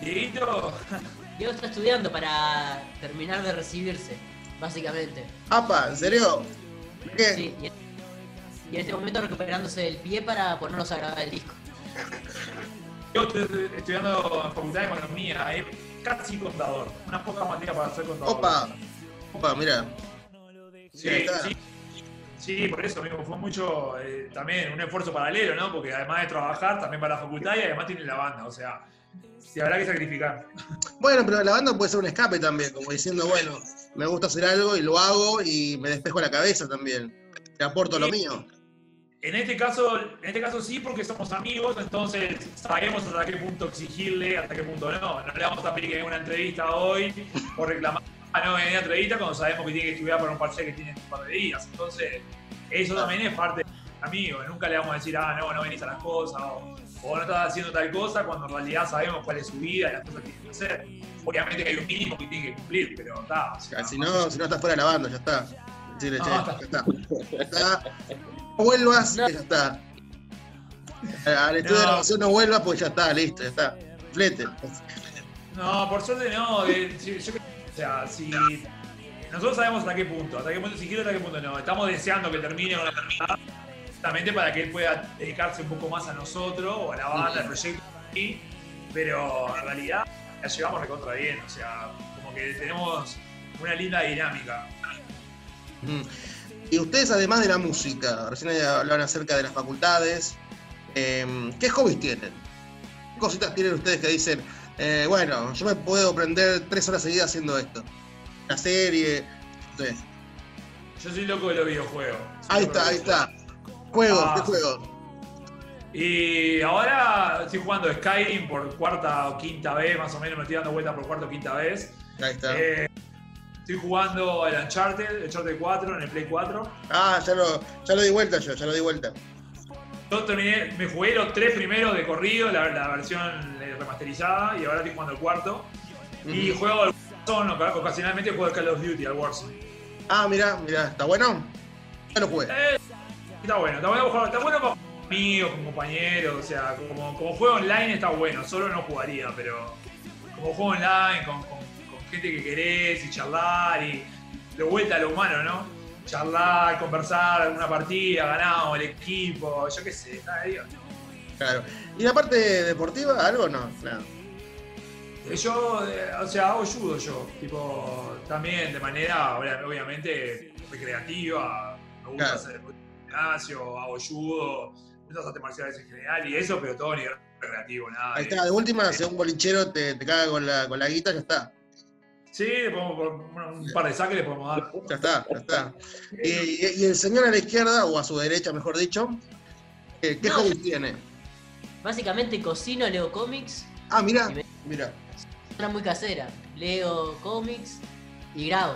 Dieguito, Diego está estudiando para terminar de recibirse, básicamente. Apa, ¿en serio? ¿Qué? Sí, y, y en este momento recuperándose del pie para ponernos a grabar el disco. yo estoy estudiando en Facultad de Economía, eh, casi contador. Unas pocas materias para ser contador. Opa, opa, mira. Sí, sí, sí, por eso, amigo, fue mucho eh, también un esfuerzo paralelo, ¿no? Porque además de trabajar, también para la facultad y además tiene la banda, o sea, se habrá que sacrificar. Bueno, pero la banda puede ser un escape también, como diciendo, bueno, me gusta hacer algo y lo hago y me despejo la cabeza también. Te aporto lo mío. En este caso, en este caso sí, porque somos amigos, entonces sabemos hasta qué punto exigirle, hasta qué punto no. No le vamos a pedir que venga una entrevista hoy o reclamar a no venir a entrevista cuando sabemos que tiene que estudiar para un parcial que tiene un par de días. Entonces, eso también es parte de amigos. Nunca le vamos a decir, ah, no, no venís a las cosas, o, o no estás haciendo tal cosa, cuando en realidad sabemos cuál es su vida y las cosas que tiene que hacer. Obviamente que hay un mínimo que tiene que cumplir, pero está. o sea, Si no, si no estás fuera de la banda, ya está. Che, No, ya está. Ya está. Vuelvas, No. ya está. Al estudio de No. grabación no vuelvas, pues ya está, listo, ya está. Flete. No, por suerte no. de- yo o sea, si. Nosotros sabemos hasta qué punto, hasta qué punto si quiere, hasta qué punto no. Estamos deseando que termine con la terminada, justamente para que él pueda dedicarse un poco más a nosotros o a la banda, al proyecto. Pero en realidad la llevamos recontra bien, o sea, como que tenemos una linda dinámica. Mm. Y ustedes, además de la música, recién hablaban acerca de las facultades, eh, ¿qué hobbies tienen? ¿Qué cositas tienen ustedes que dicen, eh, bueno, yo me puedo prender tres horas seguidas haciendo esto? La serie. Yo soy loco de los videojuegos. Ahí está, ahí está. Juegos, Ah. ¿qué juegos? Y ahora estoy jugando Skyrim por cuarta o quinta vez, más o menos me estoy dando vuelta por cuarta o quinta vez. Ahí está. Eh, estoy jugando el Uncharted, el Uncharted 4 en el Play 4. Ah, ya lo, ya lo di vuelta yo, ya lo di vuelta. Yo terminé, me jugué los tres primeros de corrido, la, la versión eh, remasterizada, y ahora estoy jugando el cuarto. Y juego al Warzone, oca- ocasionalmente juego al Call of Duty, al Warzone. Ah, mira, mira, ¿está bueno? Ya lo jugué. Eh, está bueno, está bueno jugar, está bueno para jugar amigos, con compañeros, o sea, como, como juego online está bueno, solo no jugaría, pero como juego online, con gente que querés y charlar y de vuelta a lo humano, ¿no? Charlar, conversar, alguna partida, ganado, el equipo, yo qué sé, está ahí. Claro. ¿Y la parte deportiva, algo o no? Nada. Eh, Yo, eh, o sea, hago judo yo, tipo, también de manera, obvia- obviamente, recreativa, me gusta Claro. hacer gimnasio, hago judo, muchas artes marciales en general y eso, pero todo a nivel recreativo, nada. Ahí de- está, de última, si un bolichero te, te caga con la, con la guita, ya está. Sí, le podemos poner un par de saques le podemos dar. Ya está, ya está. Y, y- el señor a la izquierda, o a su derecha, mejor dicho, ¿qué, qué No, hobby tiene? Básicamente cocino, leo cómics, Ah, mira, me- mira. una muy casera. Leo cómics y grabo.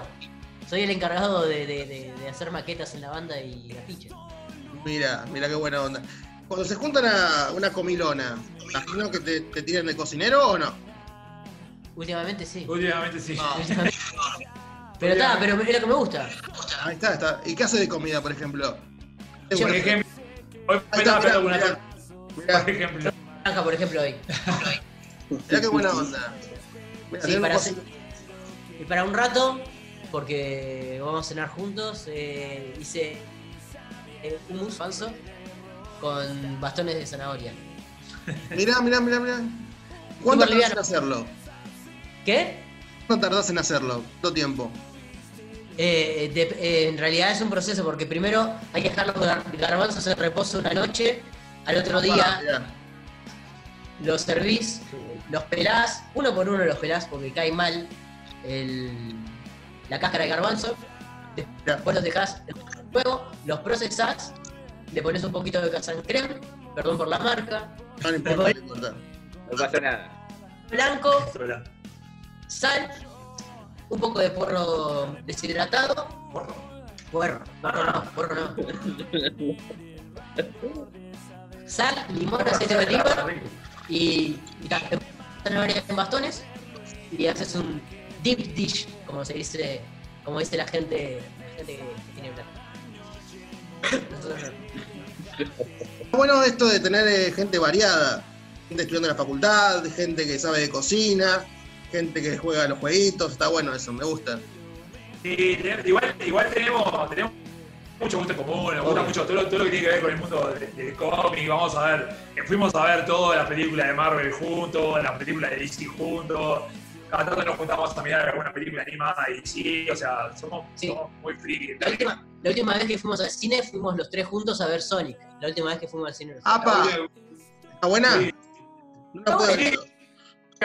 Soy el encargado de, de- de- de hacer maquetas en la banda y afiches. Mira, mira qué buena onda. Cuando se juntan a una comilona, ¿imagino que te, te tiran de cocinero o no? Últimamente sí. Últimamente sí. Últimamente. Pero está, pero es lo que me gusta. Ahí está, está. ¿Y qué hace de comida, por ejemplo? Por ejemplo, hoy me está, estaba mirá, pegando una mirá, mirá, por ejemplo. Naranja, por ejemplo, hoy. mirá qué buena onda. Mirá, Sí, tenemos para cocina- Y para un rato, porque vamos a cenar juntos, eh, hice eh, hummus falso con bastones de zanahoria. Mirá, mirá, mirá, mirá. ¿Cuánto Súper tardás en liviano. hacerlo? ¿Qué? ¿Cuánto tardás en hacerlo? ¿Cuánto tiempo? Eh, de- eh, en realidad es un proceso porque primero hay que dejar los gar- garbanzos en reposo una noche, al otro día los servís, los pelás, uno por uno los pelás porque cae mal el- la cáscara de garbanzo, después los dejás en fuego, los procesás, le pones un poquito de casan creme, perdón por la marca, No, no importa, no importa. No pasa nada. blanco, sal, un poco de porro deshidratado, porro, porro no, porro no, sal, limón, aceite de oliva y, y en bastones. Y haces un deep dish, como se dice, como dice la gente, la gente que tiene plata. Bueno, esto de tener eh, gente variada, gente estudiando en la facultad, gente que sabe de cocina, gente que juega a los jueguitos, está bueno eso, me gusta. Sí, igual, igual tenemos, tenemos mucho gusto en común, nos gusta mucho todo, lo- todo lo que tiene que ver con el mundo de- del cómic. Vamos a ver, fuimos a ver todas las películas de Marvel juntos, las películas de DC juntos. Cada tanto nos juntamos a mirar alguna película animada y sí, o sea, somos, Sí. somos muy frikis. La última, la última vez que fuimos al cine fuimos los tres juntos a ver Sonic. La última vez que fuimos al cine. ¡Apa! ¿Está buena? Sí. No la puedo Sí.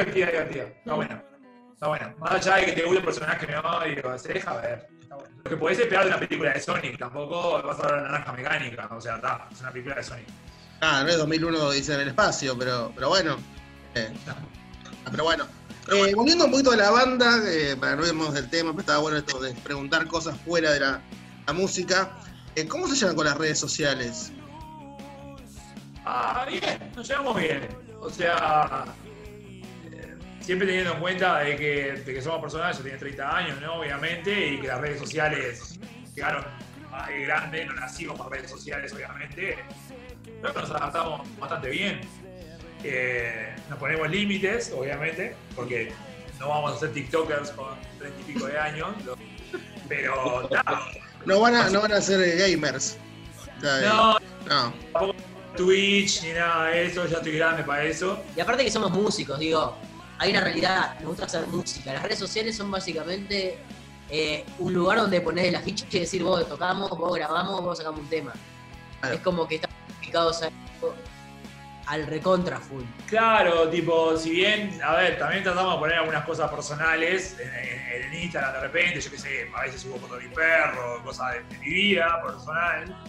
Divertida. Está bueno. Está bueno. Más allá de que te guste el personaje no, digo, se deja ver. Está bueno. Lo que podés esperar de una película de Sonic, tampoco vas a ver la naranja mecánica. O sea, está, es una película de Sonic. Ah, no es 2001 dice en el espacio, pero, pero bueno. Eh, ah, pero bueno. Eh, volviendo un poquito a la banda, eh, para no irnos del tema, pero estaba bueno esto de preguntar cosas fuera de la, la música. Eh, ¿Cómo se llevan con las redes sociales? Ah, bien, nos llevamos bien. O sea, siempre teniendo en cuenta de que, de que somos personas, yo tenía 30 años, ¿no? Obviamente, y que las redes sociales llegaron más de grande, no nacimos con redes sociales, obviamente. Creo que nos adaptamos bastante bien. Eh, nos ponemos límites, obviamente, porque no vamos a ser TikTokers con 30 y pico de años. lo- Pero, nada, No van a, no van a ser gamers. No, no. tampoco Twitch ni nada de eso, ya estoy grande para eso. Y aparte que somos músicos, digo, hay una realidad, nos gusta hacer música. Las redes sociales son básicamente eh, un lugar donde poner el afiche y decir vos tocamos, vos grabamos, vos sacamos un tema. Claro. Es como que estamos dedicados a- al recontra full. Claro, tipo, si bien, a ver, también tratamos de poner algunas cosas personales en, en- en Instagram de repente, yo qué sé, a veces subo fotos de mi perro, cosas de, de mi vida personal.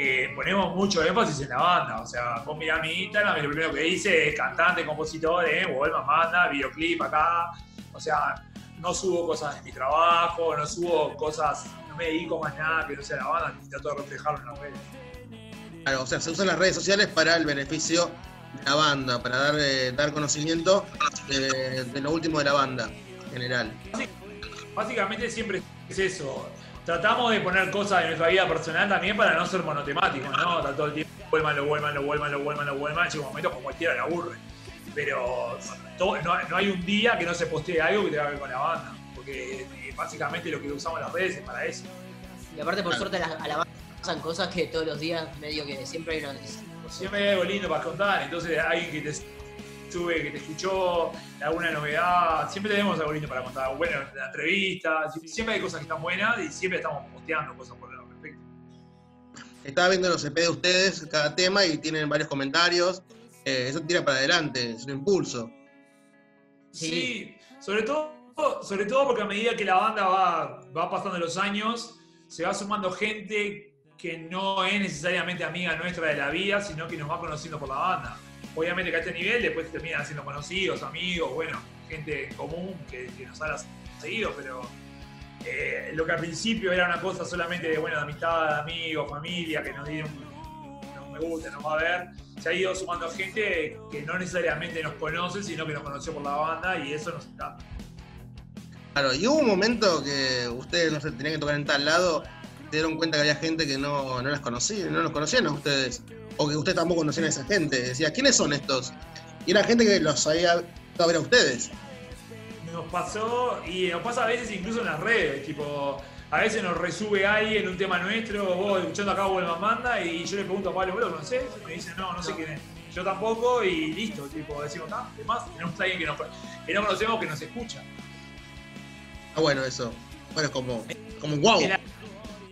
Eh, ponemos mucho énfasis en la banda, o sea, vos mirá mi Instagram y lo primero que dice es cantante, compositor, eh, Wolman manda, videoclip acá, o sea, no subo cosas de mi trabajo, no subo cosas, no me dedico más nada que no sea la banda, ni trato de reflejarlo en las redes. Claro, o sea, se usan las redes sociales para el beneficio de la banda, para dar, eh, dar conocimiento de, de lo último de la banda en general. Básicamente siempre es eso. Tratamos de poner cosas de nuestra vida personal también para no ser monotemáticos, ¿no? Está todo el tiempo, vuelvan, lo vuelvan, lo vuelvan, lo vuelvan, lo vuelvan. Llega un momento como cualquiera le aburre. Pero todo- no, no hay un día que no se postee algo que tenga que ver con la banda. Porque eh, básicamente lo que usamos las redes es para eso. Y aparte, por suerte, a la, a la banda pasan cosas que todos los días, medio que siempre hay una noticia. siempre hay algo lindo para contar. Entonces, alguien que te sube, que te escuchó, alguna novedad, siempre tenemos algo lindo para contar. Bueno, la entrevista, siempre hay cosas que están buenas y siempre estamos posteando cosas por el respecto. Estaba viendo los EP de ustedes, cada tema, y tienen varios comentarios. Eh, eso tira para adelante, es un impulso. Sí, sobre todo, sobre todo porque a medida que la banda va, va pasando los años, se va sumando gente que no es necesariamente amiga nuestra de la vida, sino que nos va conociendo por la banda. Obviamente que a este nivel después terminan siendo conocidos, amigos, bueno, gente común que, nos ha seguido, pero eh, lo que al principio era una cosa solamente de, bueno, de amistad, amigos, familia, que nos dieron nos me gusta, nos va a ver, se ha ido sumando gente que no necesariamente nos conoce, sino que nos conoció por la banda y eso nos encanta. Claro, y hubo un momento que ustedes no se tenían que tocar en tal lado, se dieron cuenta que había gente que no, no las conocía, no los conocían a ustedes, o que ustedes tampoco conocían a esa gente. Decía, ¿quiénes son estos? Y era gente que los había a ver a ustedes. Nos pasó, y nos pasa a veces incluso en las redes, tipo, a veces nos resube alguien un tema nuestro, vos escuchando acá Vuelva Manda, y yo le pregunto a Pablo, ¿vos lo conocés? Me dice, no, no sé quién es. Yo tampoco, y listo, tipo, decimos, ah, además tenemos a alguien que, nos, que no conocemos que nos escucha. Ah, bueno, eso. Bueno, como, como wow. En, la-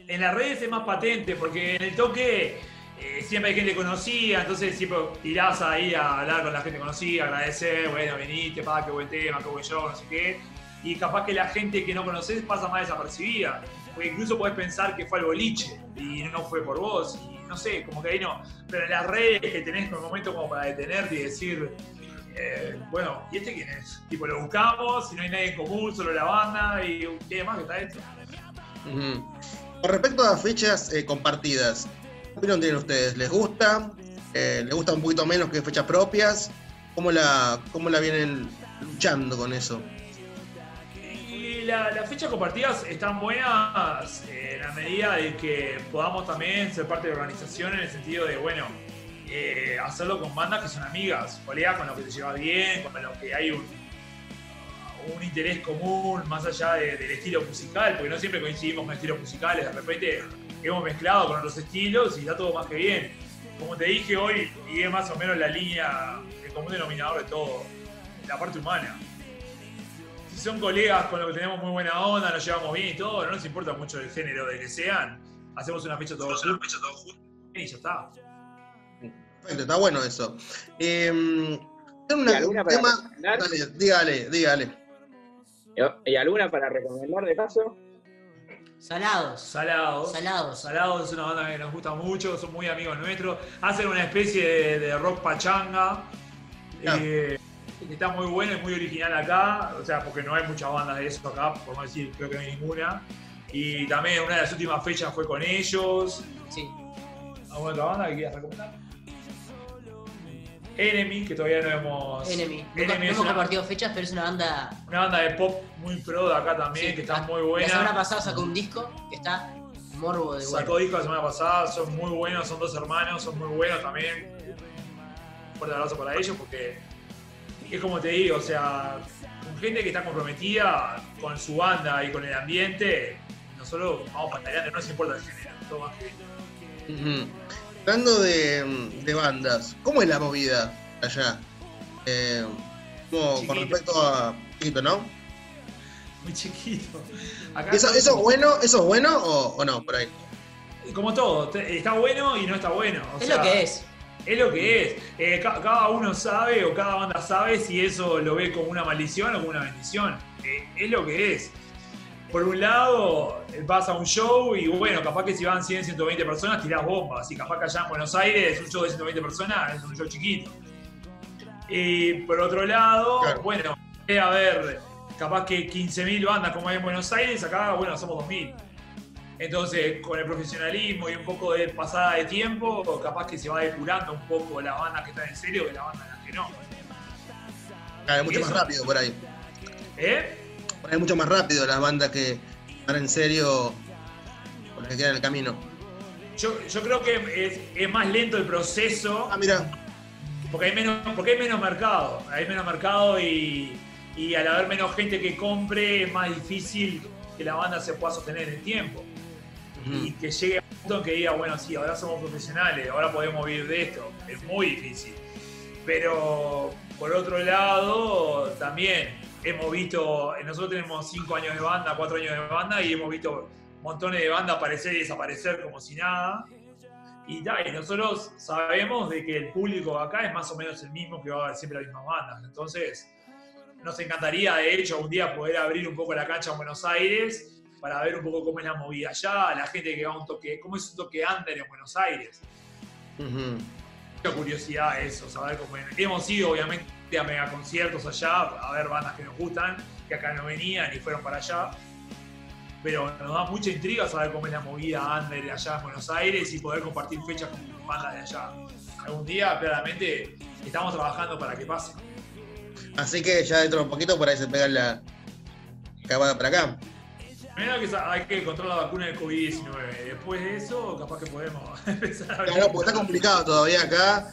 en las redes es más patente, porque en el toque eh, siempre hay gente conocida, entonces siempre tirás ahí a hablar con la gente conocida, agradecer, bueno, viniste, pa, qué buen tema, qué buen show, no sé qué. Y capaz que la gente que no conoces pasa más desapercibida. Porque incluso podés pensar que fue al boliche y no fue por vos. Y no sé, como que ahí no. Pero en las redes que tenés un momento como para detenerte y decir, eh, bueno, ¿y este quién es? Tipo, lo buscamos, si no hay nadie en común, solo la banda y qué más que está. Ujú. Con respecto a fechas eh, compartidas, ¿qué opinión tienen ustedes? ¿Les gusta? Eh, ¿Les gusta un poquito menos que fechas propias? ¿Cómo la, cómo la vienen luchando con eso? Las fechas compartidas están buenas eh, en la medida de que podamos también ser parte de la organización en el sentido de, bueno, eh, hacerlo con bandas que son amigas, colegas con los que te llevas bien, con los que hay un, un interés común más allá de- del estilo musical, porque no siempre coincidimos con estilos musicales, de repente hemos mezclado con otros estilos y está todo más que bien. Como te dije hoy, y es más o menos la línea, el común denominador de todo, la parte humana si son colegas con los que tenemos muy buena onda, nos llevamos bien y todo, no nos importa mucho el género de que sean, hacemos una fecha todos juntos y ya está. Perfecto, está bueno eso. Eh, una- ¿Y alguna un para tema. recomendar? Dale, dígale, dígale. ¿Y alguna para recomendar de paso? Salados. Salados. Salados. Salados es una banda que nos gusta mucho, son muy amigos nuestros. Hacen una especie de, de rock pachanga. Ah. eh, que está muy bueno y muy original acá. O sea, porque no hay muchas bandas de eso acá, por no decir, creo que no hay ninguna. Y también una de las últimas fechas fue con ellos. Sí. ¿Alguna otra banda que quieras recomendar? Enemy, que todavía no hemos. Enemy. No hemos una, compartido fechas, pero es una banda. una banda de pop muy pro de acá también, sí, que está muy La semana buena. pasada sacó un disco que está morbo de bueno. Sacó disco la semana pasada, son muy buenos, son dos hermanos, son muy buenos también. Un fuerte abrazo para ellos porque es como te digo, o sea, con gente que está comprometida con su banda y con el ambiente, nosotros vamos pantaleando, no nos importa el género, todo más que. Ujú. Hablando de, de bandas, ¿cómo es la movida allá? Eh, como con respecto a. Chiquito, ¿no? Muy chiquito. Acá ¿Eso, eso es bueno, ¿Eso es bueno o, o no? Por ahí. Como todo, está bueno y no está bueno. o Es sea, lo que es. Es lo que es. Eh, ca- cada uno sabe o cada banda sabe si eso lo ve como una maldición o como una bendición. Eh, es lo que es. Por un lado, vas a un show y bueno, capaz que si van 100, 120 personas tirás bombas. Y capaz que allá en Buenos Aires un show de 120 personas es un show chiquito. Y por otro lado, Claro. bueno, debe haber capaz que 15.000 bandas como hay en Buenos Aires, acá, bueno, somos 2.000. Entonces, con el profesionalismo y un poco de pasada de tiempo, capaz que se va depurando un poco las bandas que están en serio de las bandas las que no. Claro, mucho más rápido por ahí. ¿Eh? Por ahí mucho más rápido las bandas que en serio por las que quedan en el camino. Yo, yo creo que es, es más lento el proceso Ah, mira. porque hay menos, porque hay menos mercado. Hay menos mercado y, y al haber menos gente que compre es más difícil que la banda se pueda sostener en el tiempo. y que llegue a un en que diga, bueno, sí, ahora somos profesionales, ahora podemos vivir de esto. Es muy difícil. Pero por otro lado, también hemos visto, nosotros tenemos cinco años de banda, cuatro años de banda y hemos visto montones de bandas aparecer y desaparecer como si nada. Y, y nosotros sabemos de que el público acá es más o menos el mismo que va a ver siempre las mismas bandas. Entonces, nos encantaría, de hecho, un día poder abrir un poco la cancha en Buenos Aires para ver un poco cómo es la movida allá, la gente que va a un toque, cómo es un toque under en Buenos Aires. Mucha curiosidad eso, saber cómo Hemos ido, obviamente, a mega conciertos allá, a ver bandas que nos gustan, que acá no venían y fueron para allá. Pero nos da mucha intriga saber cómo es la movida under allá en Buenos Aires y poder compartir fechas con bandas de allá. Algún día, claramente, estamos trabajando para que pase. Así que ya dentro de un poquito por ahí se pega la acabada para acá. Primero que hay que encontrar la vacuna del COVID-19. Después de eso, capaz que podemos empezar a ver. Claro, porque está complicado todavía acá.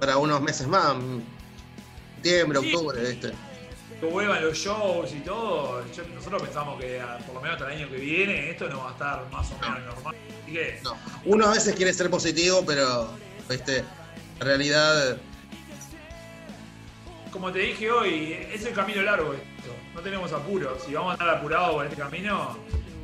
Para unos meses más. Septiembre, octubre, este. Que vuelvan los shows y todo. nosotros pensamos que por lo menos hasta el año que viene esto no va a estar más o menos normal. Así que... no. Uno a veces quiere ser positivo, pero este, en realidad como te dije hoy, es el camino largo esto. No tenemos apuros. Si vamos a andar apurados por este camino,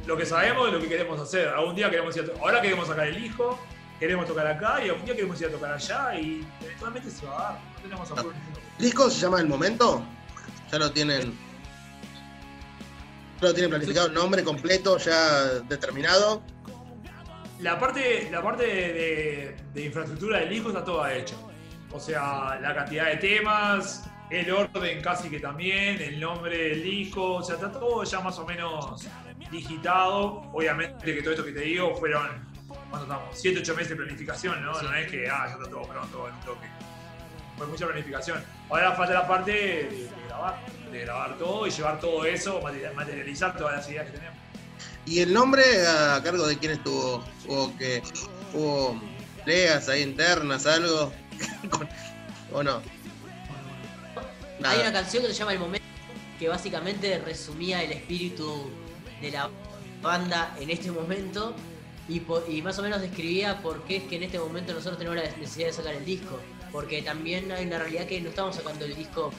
lo que sabemos es lo que queremos hacer. Algún día queremos ir a Ahora queremos sacar el hijo, queremos tocar acá y algún día queremos ir a tocar allá y eventualmente se va a dar. No tenemos apuros. ¿El disco se llama El Momento? ¿Ya lo tienen? ¿Ya lo tienen planificado nombre completo, ya determinado? La parte, la parte de, de infraestructura del disco está toda hecha. O sea, la cantidad de temas, el orden casi que también, el nombre del disco, o sea, está todo ya más o menos digitado. Obviamente que todo esto que te digo fueron, ¿cuánto estamos? 7, 8 meses de planificación, ¿no? No es que, ah, ya está todo pronto en un toque. Fue mucha planificación. Ahora falta la parte de, grabar, de grabar todo y llevar todo eso, materializar todas las ideas que tenemos. ¿Y el nombre a cargo de quién estuvo? ¿O que hubo peleas ahí internas, algo? ¿O no? Hay una canción que se llama El Momento, que básicamente resumía el espíritu de la banda en este momento y, más o menos describía por qué es que en este momento nosotros tenemos la necesidad de sacar el disco. Porque también hay una realidad que no estamos sacando el disco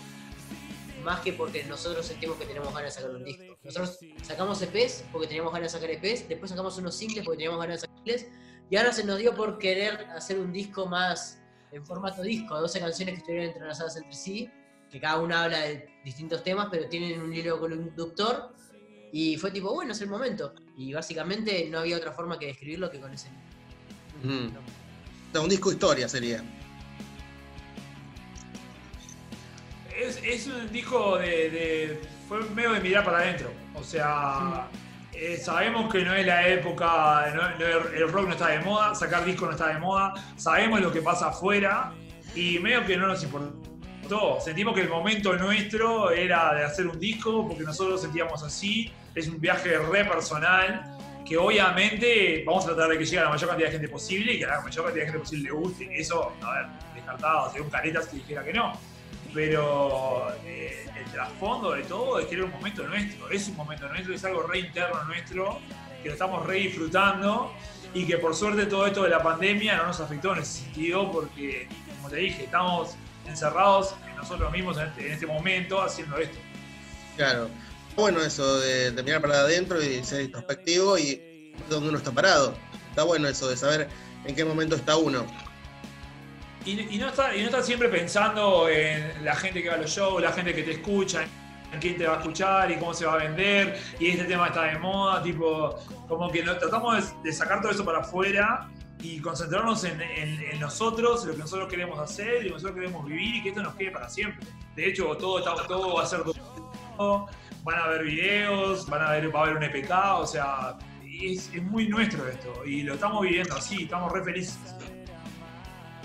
más que porque nosotros sentimos que tenemos ganas de sacar un disco. Nosotros sacamos EPs porque teníamos ganas de sacar EPs, después sacamos unos singles porque teníamos ganas de sacar singles, y ahora se nos dio por querer hacer un disco más en formato disco, 12 canciones que estuvieron entrelazadas entre sí, que cada una habla de distintos temas, pero tienen un hilo conductor. Y fue tipo, bueno, es el momento. Y básicamente no había otra forma que describirlo que con ese. un disco historia sería. Es, un disco de, Fue medio de mirar para adentro. O sea. Eh, sabemos que no es la época, el rock no está de moda, sacar disco no está de moda, sabemos lo que pasa afuera y medio que no nos importó. Sentimos que el momento nuestro era de hacer un disco porque nosotros sentíamos así, es un viaje re personal que obviamente vamos a tratar de que llegue a la mayor cantidad de gente posible y que a la mayor cantidad de gente posible le guste. Eso, a ver, descartado, sería un caretas si dijera que no pero eh, el trasfondo de todo es que era un momento nuestro, es un momento nuestro, es algo re interno nuestro, que lo estamos re disfrutando y que por suerte todo esto de la pandemia no nos afectó en ese sentido porque, como te dije, estamos encerrados en nosotros mismos en este, este momento haciendo esto. Claro, bueno eso de, mirar para adentro y ser introspectivo y dónde uno está parado. Está bueno eso de saber en qué momento está uno. Y, no está, y no está siempre pensando en la gente que va a los shows, la gente que te escucha, en quién te va a escuchar y cómo se va a vender, y este tema está de moda, tipo, como que tratamos de, sacar todo eso para afuera y concentrarnos en, nosotros, lo que nosotros queremos hacer y lo que nosotros queremos vivir y que esto nos quede para siempre. De hecho, todo, todo va a ser van a haber videos, van a ver, va a haber un EPK, o sea, es, es muy nuestro esto y lo estamos viviendo así, estamos re felices.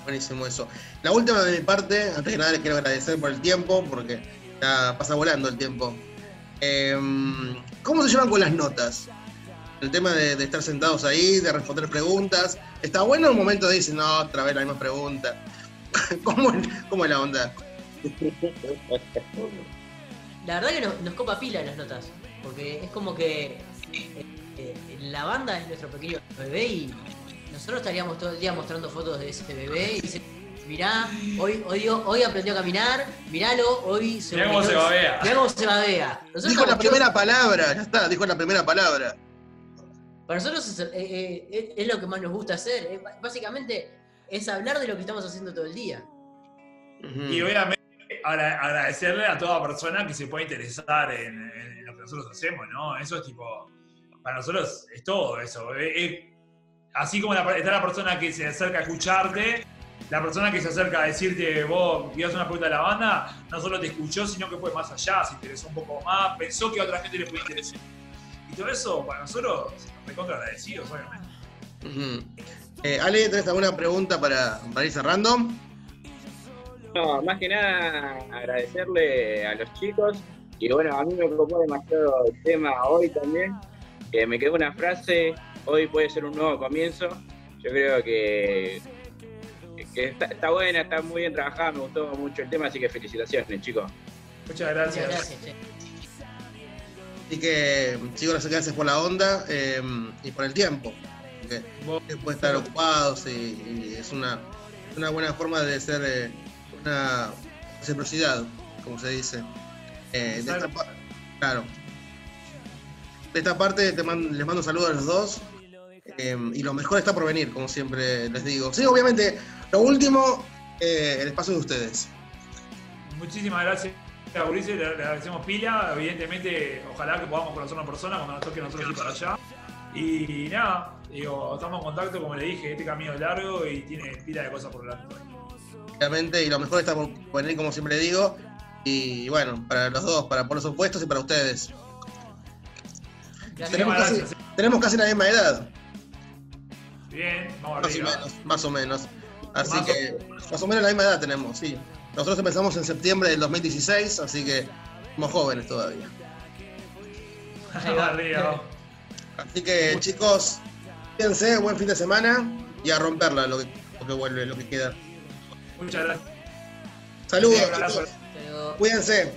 Buenísimo eso. La última de mi parte, antes de nada les quiero agradecer por el tiempo, porque ya pasa volando el tiempo. Em, ¿Cómo se llevan con las notas? El tema de, estar sentados ahí, de responder preguntas. ¿Está bueno el momento de decir, no, otra vez la misma pregunta? ¿Cómo, ¿Cómo, es la onda? La verdad que nos, copa pila las notas, porque es como que eh, la banda es nuestro pequeño bebé y nosotros estaríamos todo el día mostrando fotos de ese bebé y dice, mirá, hoy, hoy, hoy aprendió a caminar, miralo, hoy se Mirá cómo se babea. Mirá cómo se babea. Nosotros Dijo la primera palabra, ya está, dijo la primera palabra. Para nosotros es, eh, eh, es- es lo que más nos gusta hacer. Básicamente es hablar de lo que estamos haciendo todo el día. Y obviamente agradecerle a toda persona que se pueda interesar en, en lo que nosotros hacemos, ¿no? Eso es tipo, para nosotros es todo eso. Es- es- así como la- está la persona que se acerca a escucharte, la persona que se acerca a decirte, vos querías una pregunta de la banda, no solo te escuchó, sino que fue más allá, se interesó un poco más, pensó que a otra gente le puede interesar. Y todo eso, para nosotros, recontra agradecidos, obviamente. Ujú. Eh, Ale, ¿tenés alguna pregunta para, para ir cerrando? No, más que nada agradecerle a los chicos. Y bueno, a mí me copó demasiado el tema hoy también. Que me quedó una frase, hoy puede ser un nuevo comienzo. Yo creo que, que está, está buena, está muy bien trabajada, me gustó mucho el tema, así que felicitaciones, chicos. Muchas gracias. Muchas gracias, che. Así que, chicos, gracias por la onda eh, y por el tiempo. Vos- puede estar ocupados y, y es una, una buena forma de ser eh, una reciprocidad, como se dice. Eh, de esta claro. De esta parte te man- les mando saludos a los dos. eh, y lo mejor está por venir, como siempre les digo. Sí, obviamente, lo último, eh, el espacio de ustedes. Muchísimas gracias a Ulises, le, agradecemos pila. Evidentemente, ojalá que podamos conocernos en persona cuando nos toque a nosotros ir para allá. Y nada, digo, estamos en contacto, como le dije, este camino es largo y tiene pila de cosas por delante. Obviamente, y lo mejor está por venir, como siempre digo. Y bueno, para los dos, para por los opuestos y para ustedes. Tenemos casi, tenemos casi la misma edad, Bien, vamos más o menos, más o menos. Así Más o- que, más o menos la misma edad tenemos, sí. Nosotros empezamos en septiembre del 2016, así que somos jóvenes todavía. Así que, chicos, cuídense, buen fin de semana y a romperla lo que, lo que vuelve, lo que queda. Muchas gracias. Saludos. Cuídense.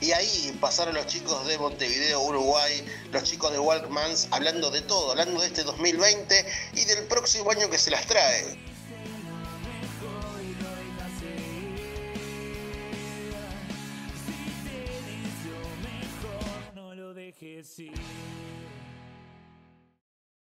Y ahí pasaron los chicos de Montevideo, Uruguay, los chicos de Walkmans, hablando de todo, hablando de este 2020 y del próximo año que se las trae.